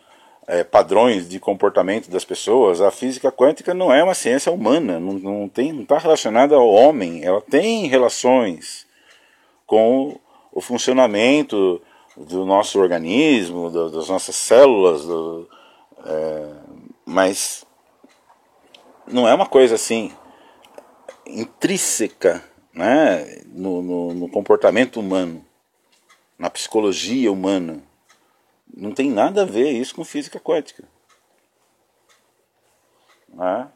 é, padrões de comportamento das pessoas. A física quântica não é uma ciência humana, não, não está não tá relacionada ao homem. Ela tem relações com o funcionamento do nosso organismo, do, das nossas células, do, é, mas não é uma coisa assim intrínseca né, no, no, no, comportamento humano, na psicologia humana. Não tem nada a ver isso com física quântica. Né?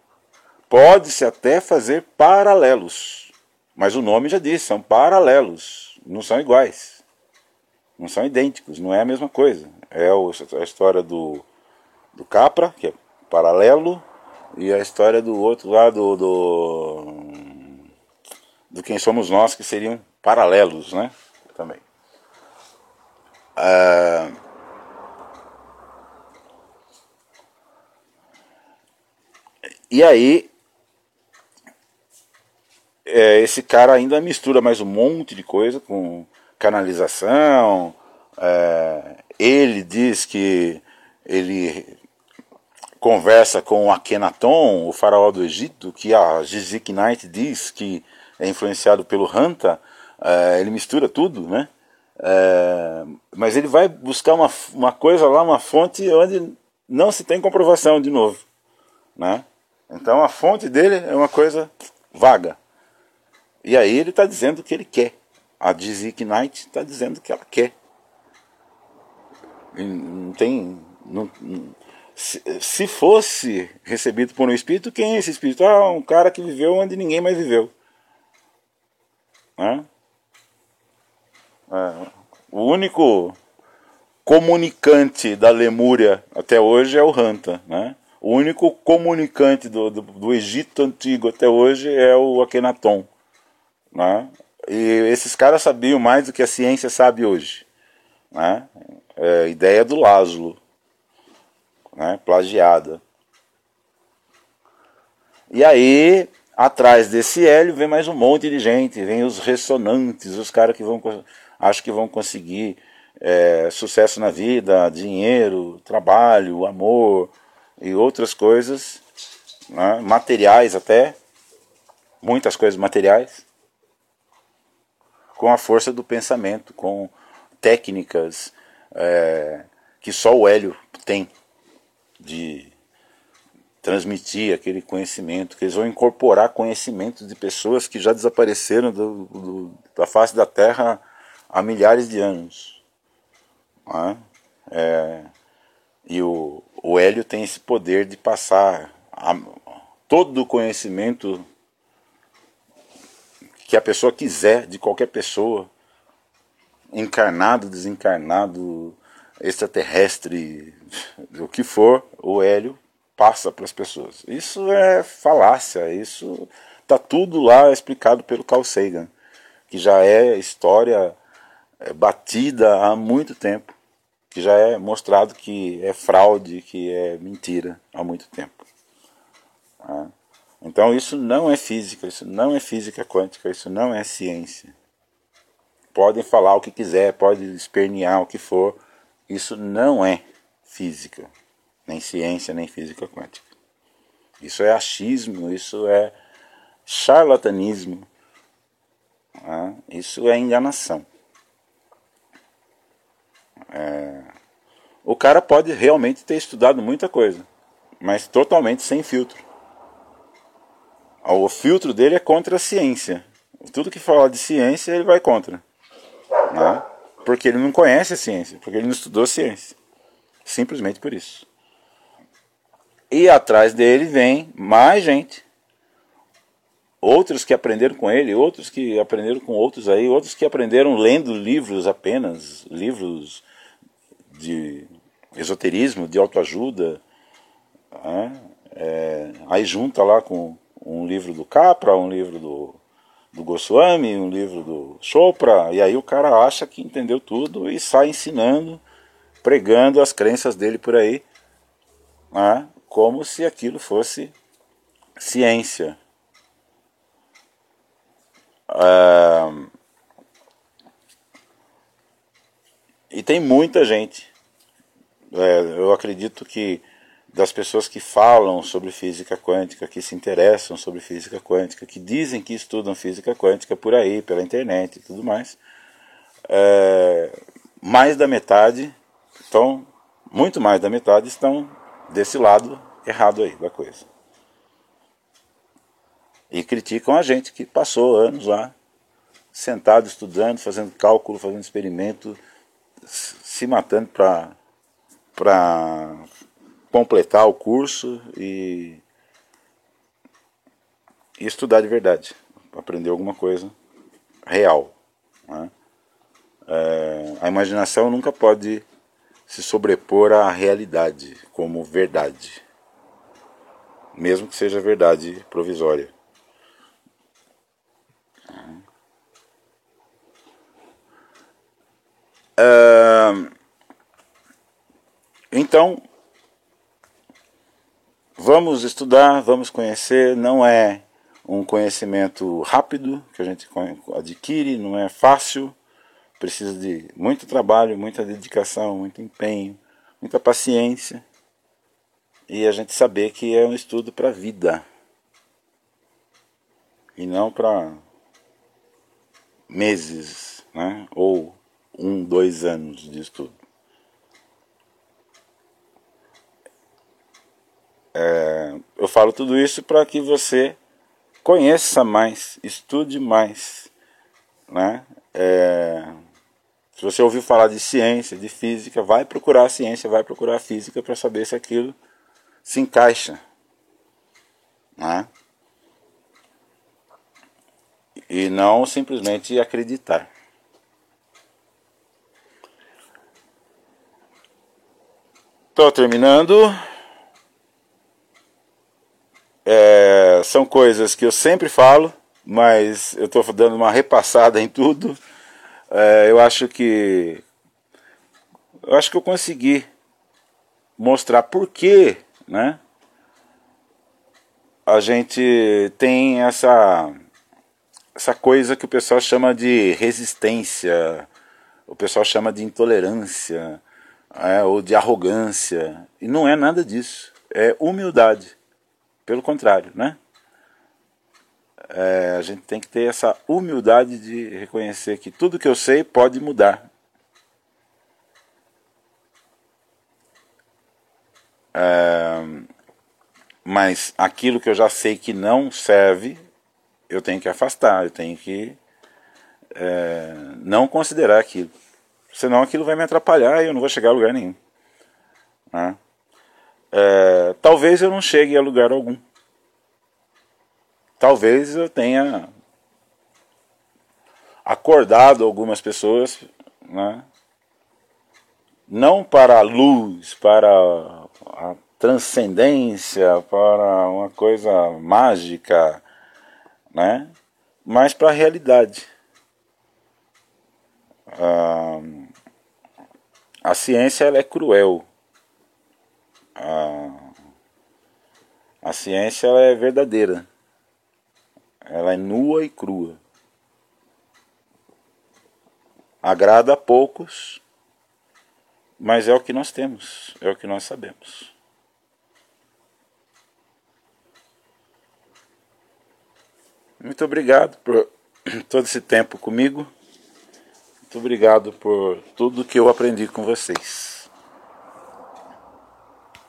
Pode-se até fazer paralelos, mas o nome já disse, são paralelos, não são iguais, não são idênticos, não é a mesma coisa. É a história do, do Capra, que é paralelo e a história do outro lado do do quem somos nós que seriam paralelos, né? Também. Ah, e aí é, esse cara ainda mistura mais um monte de coisa com canalização. É, ele diz que ele conversa com Akhenaton, o faraó do Egito, que a Zizik Knight diz que é influenciado pelo Hanta, é, ele mistura tudo, né? É, mas ele vai buscar uma, uma coisa lá, uma fonte onde não se tem comprovação de novo, né? Então a fonte dele é uma coisa vaga. E aí ele está dizendo o que ele quer. A Zizik Knight está dizendo que ela quer. não tem. Não, se, fosse recebido por um espírito, quem é esse espírito? Ah, um cara que viveu onde ninguém mais viveu. Né? É, o único comunicante da Lemúria até hoje é o Hanta. Né? O único comunicante do, do, do Egito antigo até hoje é o Akhenaton. Né? E esses caras sabiam mais do que a ciência sabe hoje. Né? É ideia do Lázaro né, plagiada. E aí atrás desse hélio vem mais um monte de gente, vem os ressonantes, os caras que vão acho que vão conseguir é, sucesso na vida, dinheiro, trabalho, amor e outras coisas, né, materiais até, muitas coisas materiais, com a força do pensamento, com técnicas é, que só o Hélio tem de transmitir aquele conhecimento, que eles vão incorporar conhecimentos de pessoas que já desapareceram do, do, da face da Terra há milhares de anos. Né? É, e o, o Hélio tem esse poder de passar a, todo o conhecimento que a pessoa quiser, de qualquer pessoa, encarnado, desencarnado, extraterrestre, o que for, o Hélio passa para as pessoas. Isso é falácia, isso está tudo lá explicado pelo Carl Sagan, que já é história é, batida há muito tempo, que já é mostrado que é fraude, que é mentira há muito tempo. Tá? Então isso não é física, isso não é física quântica, isso não é ciência. Podem falar o que quiser, podem espernear o que for, isso não é física, nem ciência, nem física quântica. Isso é achismo, isso é charlatanismo, tá? isso é enganação. É... O cara pode realmente ter estudado muita coisa, mas totalmente sem filtro. O filtro dele é contra a ciência. Tudo que fala de ciência ele vai contra. Né? Porque ele não conhece a ciência, porque ele não estudou ciência. Simplesmente por isso. E atrás dele vem mais gente. Outros que aprenderam com ele, outros que aprenderam com outros aí, outros que aprenderam lendo livros apenas, livros de esoterismo, de autoajuda. Né? É, aí junta lá com um livro do Capra, um livro do, do Goswami, um livro do Chopra, e aí o cara acha que entendeu tudo e sai ensinando, pregando as crenças dele por aí, né? Como se aquilo fosse ciência. Ah, e tem muita gente é, eu acredito que das pessoas que falam sobre física quântica, que se interessam sobre física quântica, que dizem que estudam física quântica por aí, pela internet e tudo mais, é, mais da metade estão, muito mais da metade estão desse lado errado aí da coisa. E criticam a gente que passou anos lá, sentado estudando, fazendo cálculo, fazendo experimento, se matando para completar o curso e, e, estudar de verdade, aprender alguma coisa real. Né? É, a imaginação nunca pode se sobrepor à realidade como verdade, mesmo que seja verdade provisória. Uh, então, vamos estudar, vamos conhecer, não é um conhecimento rápido que a gente adquire, não é fácil, precisa de muito trabalho, muita dedicação, muito empenho, muita paciência e a gente saber que é um estudo para a vida e não para meses, né? ou um, dois anos de estudo. É, eu falo tudo isso para que você conheça mais, estude mais. Né? É, se você ouviu falar de ciência, de física, vai procurar a ciência, vai procurar a física para saber se aquilo se encaixa. Né? E não simplesmente acreditar. Estou terminando. É, são coisas que eu sempre falo, mas eu estou dando uma repassada em tudo. É, eu acho que eu acho que eu consegui mostrar por que, né? a gente tem essa essa coisa que o pessoal chama de resistência, o pessoal chama de intolerância, é, ou de arrogância. E não é nada disso. É humildade. Pelo contrário, né? É, a gente tem que ter essa humildade de reconhecer que tudo que eu sei pode mudar. É, mas aquilo que eu já sei que não serve, eu tenho que afastar, eu tenho que é, não considerar aquilo. Senão aquilo vai me atrapalhar e eu não vou chegar a lugar nenhum. Né? É, talvez eu não chegue a lugar algum. Talvez eu tenha acordado algumas pessoas, né? não para a luz, para a transcendência, para uma coisa mágica, né? mas para a realidade. Ah, a ciência ela é cruel. A, a ciência ela é verdadeira. Ela é nua e crua. Agrada a poucos, mas é o que nós temos, é o que nós sabemos. Muito obrigado por todo esse tempo comigo. Muito obrigado por tudo que eu aprendi com vocês.